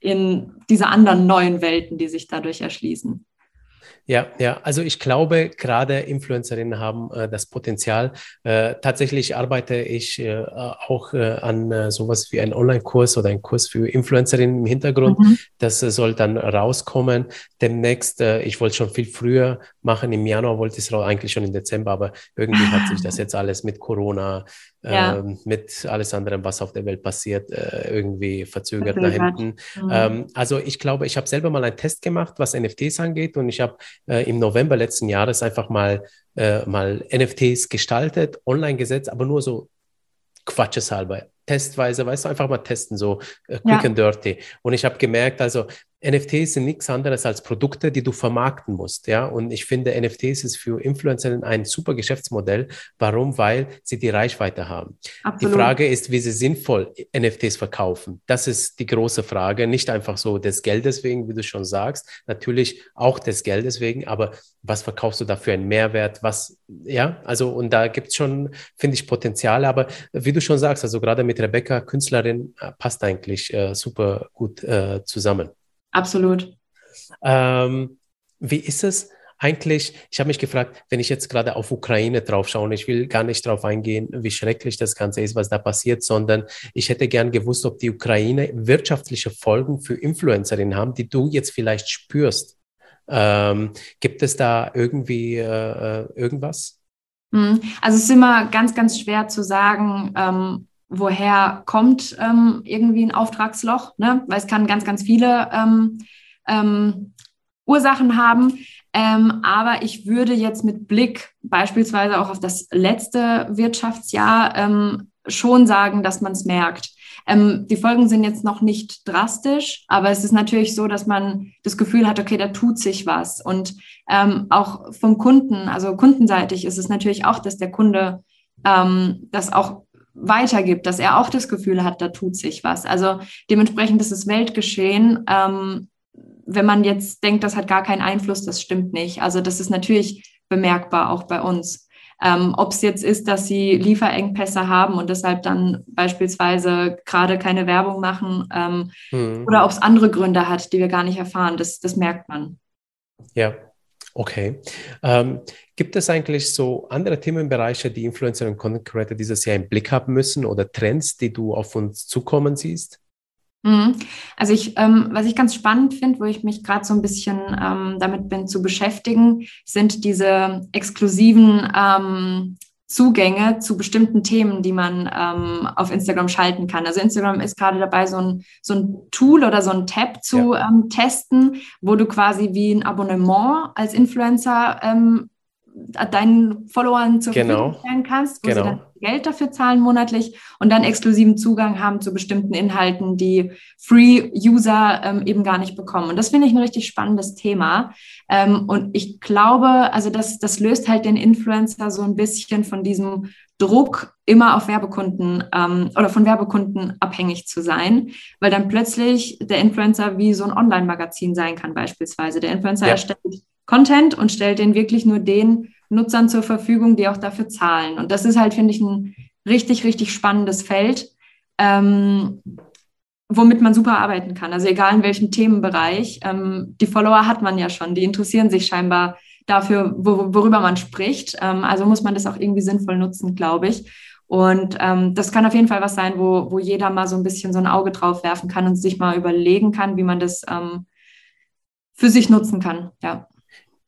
in diese anderen neuen Welten, die sich dadurch erschließen. Ja, ja, also ich glaube, gerade Influencerinnen haben äh, das Potenzial. Äh, tatsächlich arbeite ich äh, auch äh, an äh, sowas wie einen Online-Kurs oder einen Kurs für Influencerinnen im Hintergrund. Mhm. Das äh, soll dann rauskommen. Demnächst, ich wollte schon viel früher machen. Im Januar wollte ich es eigentlich schon im Dezember, aber irgendwie hat sich das jetzt alles mit Corona, ja. ähm, mit alles anderem, was auf der Welt passiert, äh, irgendwie verzögert nach hinten. Mhm. Ähm, also ich glaube, ich habe selber mal einen Test gemacht, was NFTs angeht und ich habe äh, im November letzten Jahres einfach mal, äh, mal NFTs gestaltet, online gesetzt, aber nur so quatscheshalber testweise, weißt du, einfach mal testen, so äh, quick ja. and dirty. Und ich habe gemerkt, also NFTs sind nichts anderes als Produkte, die du vermarkten musst, ja. Und ich finde, NFTs ist für Influencer ein super Geschäftsmodell. Warum? Weil sie die Reichweite haben. Absolut. Die Frage ist, wie sie sinnvoll NFTs verkaufen. Das ist die große Frage. Nicht einfach so des Geldes wegen, wie du schon sagst. Natürlich auch des Geldes wegen, aber was verkaufst du da für einen Mehrwert? Was, ja, also, und da gibt es schon, finde ich, Potenziale. Aber wie du schon sagst, also gerade mit Rebecca, Künstlerin, äh, passt eigentlich äh, super gut äh, zusammen. Absolut. Ähm, wie ist es eigentlich? Ich habe mich gefragt, wenn ich jetzt gerade auf Ukraine drauf schaue, und ich will gar nicht darauf eingehen, wie schrecklich das Ganze ist, was da passiert, sondern ich hätte gern gewusst, ob die Ukraine wirtschaftliche Folgen für Influencerinnen haben, die du jetzt vielleicht spürst. Ähm, gibt es da irgendwie äh, äh irgendwas? Hm, also es ist immer ganz, ganz schwer zu sagen, ähm, woher kommt ähm, irgendwie ein Auftragsloch, ne? weil es kann ganz, ganz viele ähm, ähm, Ursachen haben. Ähm, aber ich würde jetzt mit Blick beispielsweise auch auf das letzte Wirtschaftsjahr ähm, schon sagen, dass man es merkt. Ähm, die Folgen sind jetzt noch nicht drastisch, aber es ist natürlich so, dass man das Gefühl hat, okay, da tut sich was. Und auch vom Kunden, also kundenseitig ist es natürlich auch, dass der Kunde das auch weitergibt, dass er auch das Gefühl hat, da tut sich was. Also dementsprechend ist es Weltgeschehen. Ähm, wenn man jetzt denkt, das hat gar keinen Einfluss, das stimmt nicht. Also das ist natürlich bemerkbar auch bei uns. Ähm, Ob es jetzt ist, dass sie Lieferengpässe haben und deshalb dann beispielsweise gerade keine Werbung machen ähm, mhm. oder ob es andere Gründe hat, die wir gar nicht erfahren, das, das merkt man. Ja, okay. Ähm, gibt es eigentlich so andere Themenbereiche, die Influencer und Content Creator dieses Jahr im Blick haben müssen oder Trends, die du auf uns zukommen siehst? Mhm. Also ich, ähm, was ich ganz spannend finde, wo ich mich gerade so ein bisschen ähm, damit bin zu beschäftigen, sind diese exklusiven ähm, Zugänge zu bestimmten Themen, die man ähm, auf Instagram schalten kann. Also Instagram ist gerade dabei, so ein, so ein Tool oder so ein Tab zu ja. ähm, testen, wo du quasi wie ein Abonnement als Influencer ähm, deinen Followern zur genau. Verfügung stellen kannst, wo genau. sie dann Geld dafür zahlen monatlich und dann exklusiven Zugang haben zu bestimmten Inhalten, die Free-User ähm, eben gar nicht bekommen. Und das finde ich ein richtig spannendes Thema. Ähm, und ich glaube, also das, das löst halt den Influencer so ein bisschen von diesem Druck, immer auf Werbekunden ähm, oder von Werbekunden abhängig zu sein, weil dann plötzlich der Influencer wie so ein Online-Magazin sein kann beispielsweise. Der Influencer ja. erstellt Content und stellt den wirklich nur den Nutzern zur Verfügung, die auch dafür zahlen. Und das ist halt, finde ich, ein richtig, richtig spannendes Feld, ähm, womit man super arbeiten kann. Also egal in welchem Themenbereich. Ähm, die Follower hat man ja schon, die interessieren sich scheinbar dafür, wo, worüber man spricht. Ähm, also muss man das auch irgendwie sinnvoll nutzen, glaube ich. Und ähm, das kann auf jeden Fall was sein, wo, wo jeder mal so ein bisschen so ein Auge drauf werfen kann und sich mal überlegen kann, wie man das ähm, für sich nutzen kann. Ja.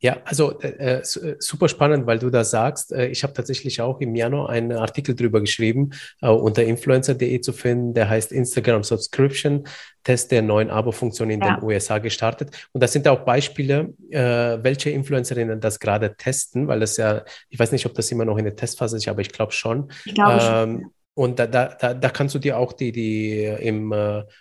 Ja, also äh, äh, äh, super spannend, weil du da sagst. Äh, ich habe tatsächlich auch im Januar einen Artikel drüber geschrieben, äh, unter influencer.de zu finden, der heißt Instagram Subscription, Test der neuen Abo-Funktion in ja. den USA gestartet. Und das sind auch Beispiele, äh, welche Influencerinnen das gerade testen, weil das ja, ich weiß nicht, ob das immer noch in der Testphase ist, aber ich glaube schon. Ich glaube ähm, schon. Und da, da, da, kannst du dir auch die, die im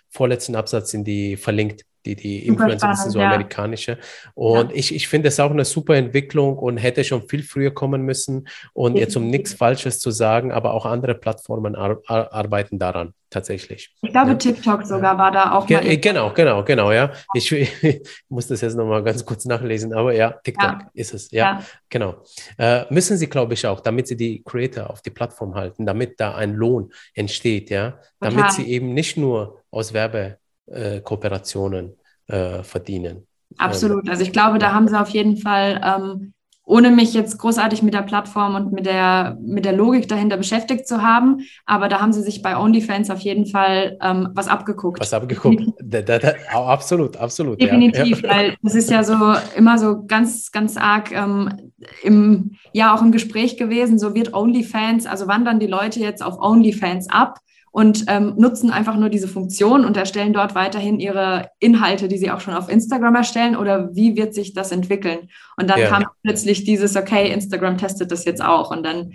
vorletzten Absatz in die verlinkt die, die Influencer, das sind so ja. amerikanische. Und ja. ich, ich finde es auch eine super Entwicklung und hätte schon viel früher kommen müssen. Und jetzt um nichts Falsches zu sagen, aber auch andere Plattformen ar ar arbeiten daran tatsächlich. Ich glaube, ja. TikTok sogar war da auch. Ge genau, genau, genau, ja. Ich, ich, muss das jetzt nochmal ganz kurz nachlesen, aber ja, TikTok ist es, ja, genau. Äh, müssen sie, glaube ich, auch, damit sie die Creator auf die Plattform halten, damit da ein Lohn entsteht, ja, Total. damit sie eben nicht nur aus Werbe äh, Kooperationen äh, verdienen. Absolut. Also ich glaube, da haben sie auf jeden Fall, ähm, ohne mich jetzt großartig mit der Plattform und mit der, mit der Logik dahinter beschäftigt zu haben, aber da haben sie sich bei OnlyFans auf jeden Fall ähm, was abgeguckt. Was abgeguckt. da, da, da, absolut, absolut. Definitiv, ja. weil das ist ja so immer so ganz, ganz arg ähm, im, ja auch im Gespräch gewesen, so wird OnlyFans, also wandern die Leute jetzt auf OnlyFans ab und ähm, nutzen einfach nur diese Funktion und erstellen dort weiterhin ihre Inhalte, die sie auch schon auf Instagram erstellen oder wie wird sich das entwickeln? Und dann ja. kam plötzlich dieses, okay, Instagram testet das jetzt auch und dann,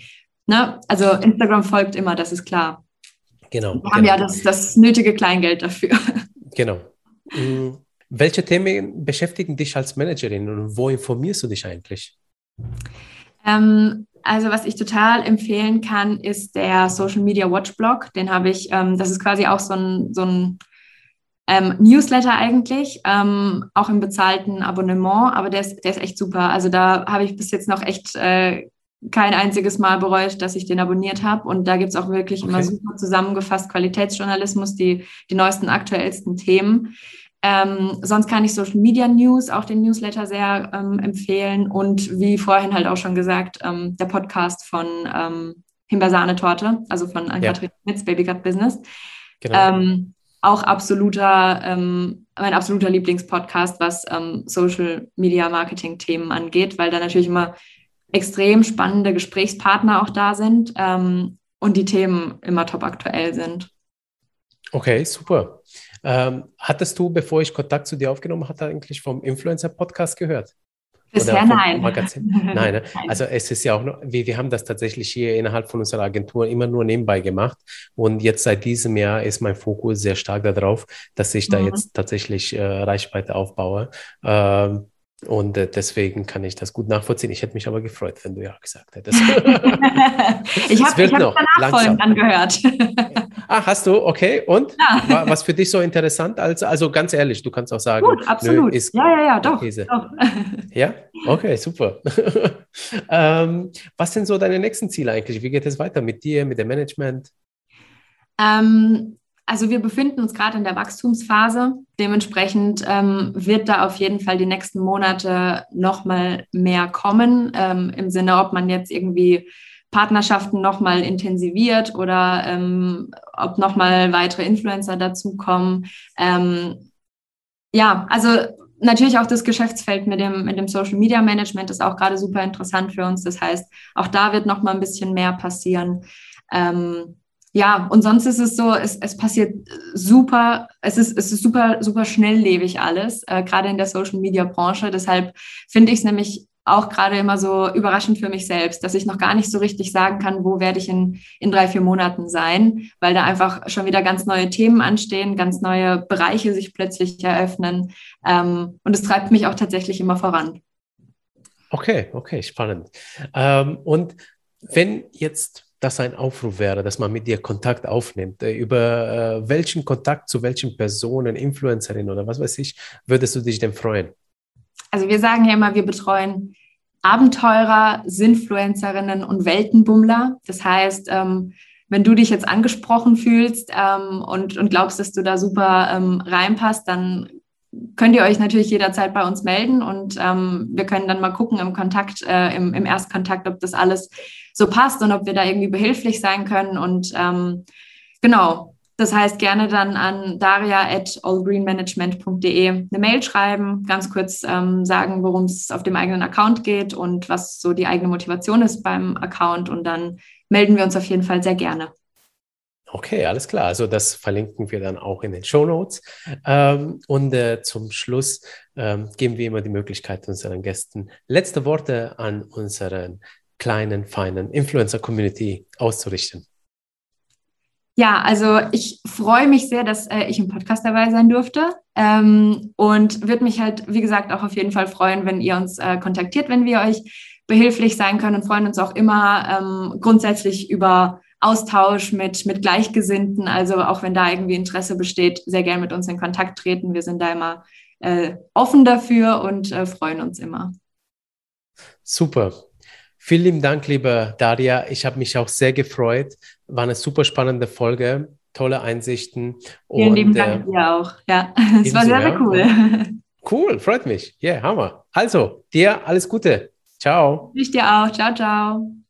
ne, also Instagram folgt immer, das ist klar. Genau. Wir haben genau. ja das, das nötige Kleingeld dafür. Genau. Mhm. Welche Themen beschäftigen dich als Managerin und wo informierst du dich eigentlich? Ähm, also was ich total empfehlen kann, ist der Social Media Watch Blog. Den habe ich, ähm, das ist quasi auch so ein, so ein ähm, Newsletter eigentlich, ähm, auch im bezahlten Abonnement, aber der ist, der ist echt super. Also da habe ich bis jetzt noch echt äh, kein einziges Mal bereut, dass ich den abonniert habe. Und da gibt es auch wirklich okay. immer super zusammengefasst Qualitätsjournalismus, die, die neuesten, aktuellsten Themen. Ähm, sonst kann ich Social Media News, auch den Newsletter sehr ähm, empfehlen und wie vorhin halt auch schon gesagt, ähm, der Podcast von ähm, Himbeersahne-Torte, also von Ann-Kathrin ja. Mitz, Baby Cut Business. Genau. Ähm, auch absoluter, ähm, mein absoluter Lieblingspodcast, was ähm, Social Media Marketing Themen angeht, weil da natürlich immer extrem spannende Gesprächspartner auch da sind und die Themen immer top aktuell sind. Okay, super. Ähm, hattest du, bevor ich Kontakt zu dir aufgenommen hatte, eigentlich vom Influencer-Podcast gehört? Bisher nein. Magazin? Nein, ne? also es ist ja auch noch, wir, wir haben das tatsächlich hier innerhalb von unserer Agentur immer nur nebenbei gemacht und jetzt seit diesem Jahr ist mein Fokus sehr stark darauf, dass ich da mhm. jetzt tatsächlich äh, Reichweite aufbaue. Ähm, Und äh, deswegen kann ich das gut nachvollziehen. Ich hätte mich aber gefreut, wenn du ja gesagt hättest. ich habe es danach folgend angehört. ah, hast du? Okay. Und? Ja. Was für dich so interessant? Als, also ganz ehrlich, du kannst auch sagen, gut, absolut. Nö, ist ja, ja, ja, doch. doch. ja? Okay, super. ähm, was sind so deine nächsten Ziele eigentlich? Wie geht es weiter mit dir, mit dem Management? Ähm, also wir befinden uns gerade in der Wachstumsphase. Dementsprechend ähm, wird da auf jeden Fall die nächsten Monate nochmal mehr kommen, ähm, im Sinne, ob man jetzt irgendwie Partnerschaften nochmal intensiviert oder ähm, ob nochmal weitere Influencer dazukommen. Ähm, ja, also natürlich auch das Geschäftsfeld mit dem, mit dem Social Media Management ist auch gerade super interessant für uns. Das heißt, auch da wird nochmal ein bisschen mehr passieren. Ähm, ja, und sonst ist es so, es, es passiert super, es ist, es ist super, super schnelllebig alles, äh, gerade in der Social Media Branche. Deshalb finde ich es nämlich auch gerade immer so überraschend für mich selbst, dass ich noch gar nicht so richtig sagen kann, wo werde ich in, in drei, vier Monaten sein, weil da einfach schon wieder ganz neue Themen anstehen, ganz neue Bereiche sich plötzlich eröffnen. Ähm, und es treibt mich auch tatsächlich immer voran. Okay, okay, spannend. Ähm, und wenn jetzt das ein Aufruf wäre, dass man mit dir Kontakt aufnimmt, äh, über äh, welchen Kontakt zu welchen Personen, Influencerin oder was weiß ich, würdest du dich denn freuen? Also wir sagen ja immer, wir betreuen Abenteurer, Sinfluencerinnen und Weltenbummler. Das heißt, ähm, wenn du dich jetzt angesprochen fühlst ähm, und, und glaubst, dass du da super ähm, reinpasst, dann könnt ihr euch natürlich jederzeit bei uns melden und ähm, wir können dann mal gucken im Kontakt, äh, im, im Erstkontakt, ob das alles so passt und ob wir da irgendwie behilflich sein können. Und ähm, genau, das heißt gerne dann an daria at allgreenmanagement.de eine Mail schreiben, ganz kurz ähm, sagen, worum es auf dem eigenen Account geht und was so die eigene Motivation ist beim Account und dann melden wir uns auf jeden Fall sehr gerne. Okay, alles klar. Also das verlinken wir dann auch in den Show Notes. Ähm, und äh, zum Schluss ähm, geben wir immer die Möglichkeit unseren Gästen letzte Worte an unseren kleinen, feinen Influencer-Community auszurichten. Ja, also ich freue mich sehr, dass äh, ich im Podcast dabei sein durfte ähm, und würde mich halt, wie gesagt, auch auf jeden Fall freuen, wenn ihr uns äh, kontaktiert, wenn wir euch behilflich sein können und freuen uns auch immer ähm, grundsätzlich über Austausch mit, mit Gleichgesinnten. Also auch wenn da irgendwie Interesse besteht, sehr gerne mit uns in Kontakt treten. Wir sind da immer äh, offen dafür und äh, freuen uns immer. Super. Vielen lieben Dank, liebe Daria. Ich habe mich auch sehr gefreut. War eine super spannende Folge, tolle Einsichten. Vielen und, lieben Dank äh, dir auch. Ja, es war sehr, sehr cool. Cool, freut mich. Yeah, Hammer. Also, dir alles Gute. Ciao. Ich dir auch. Ciao, ciao.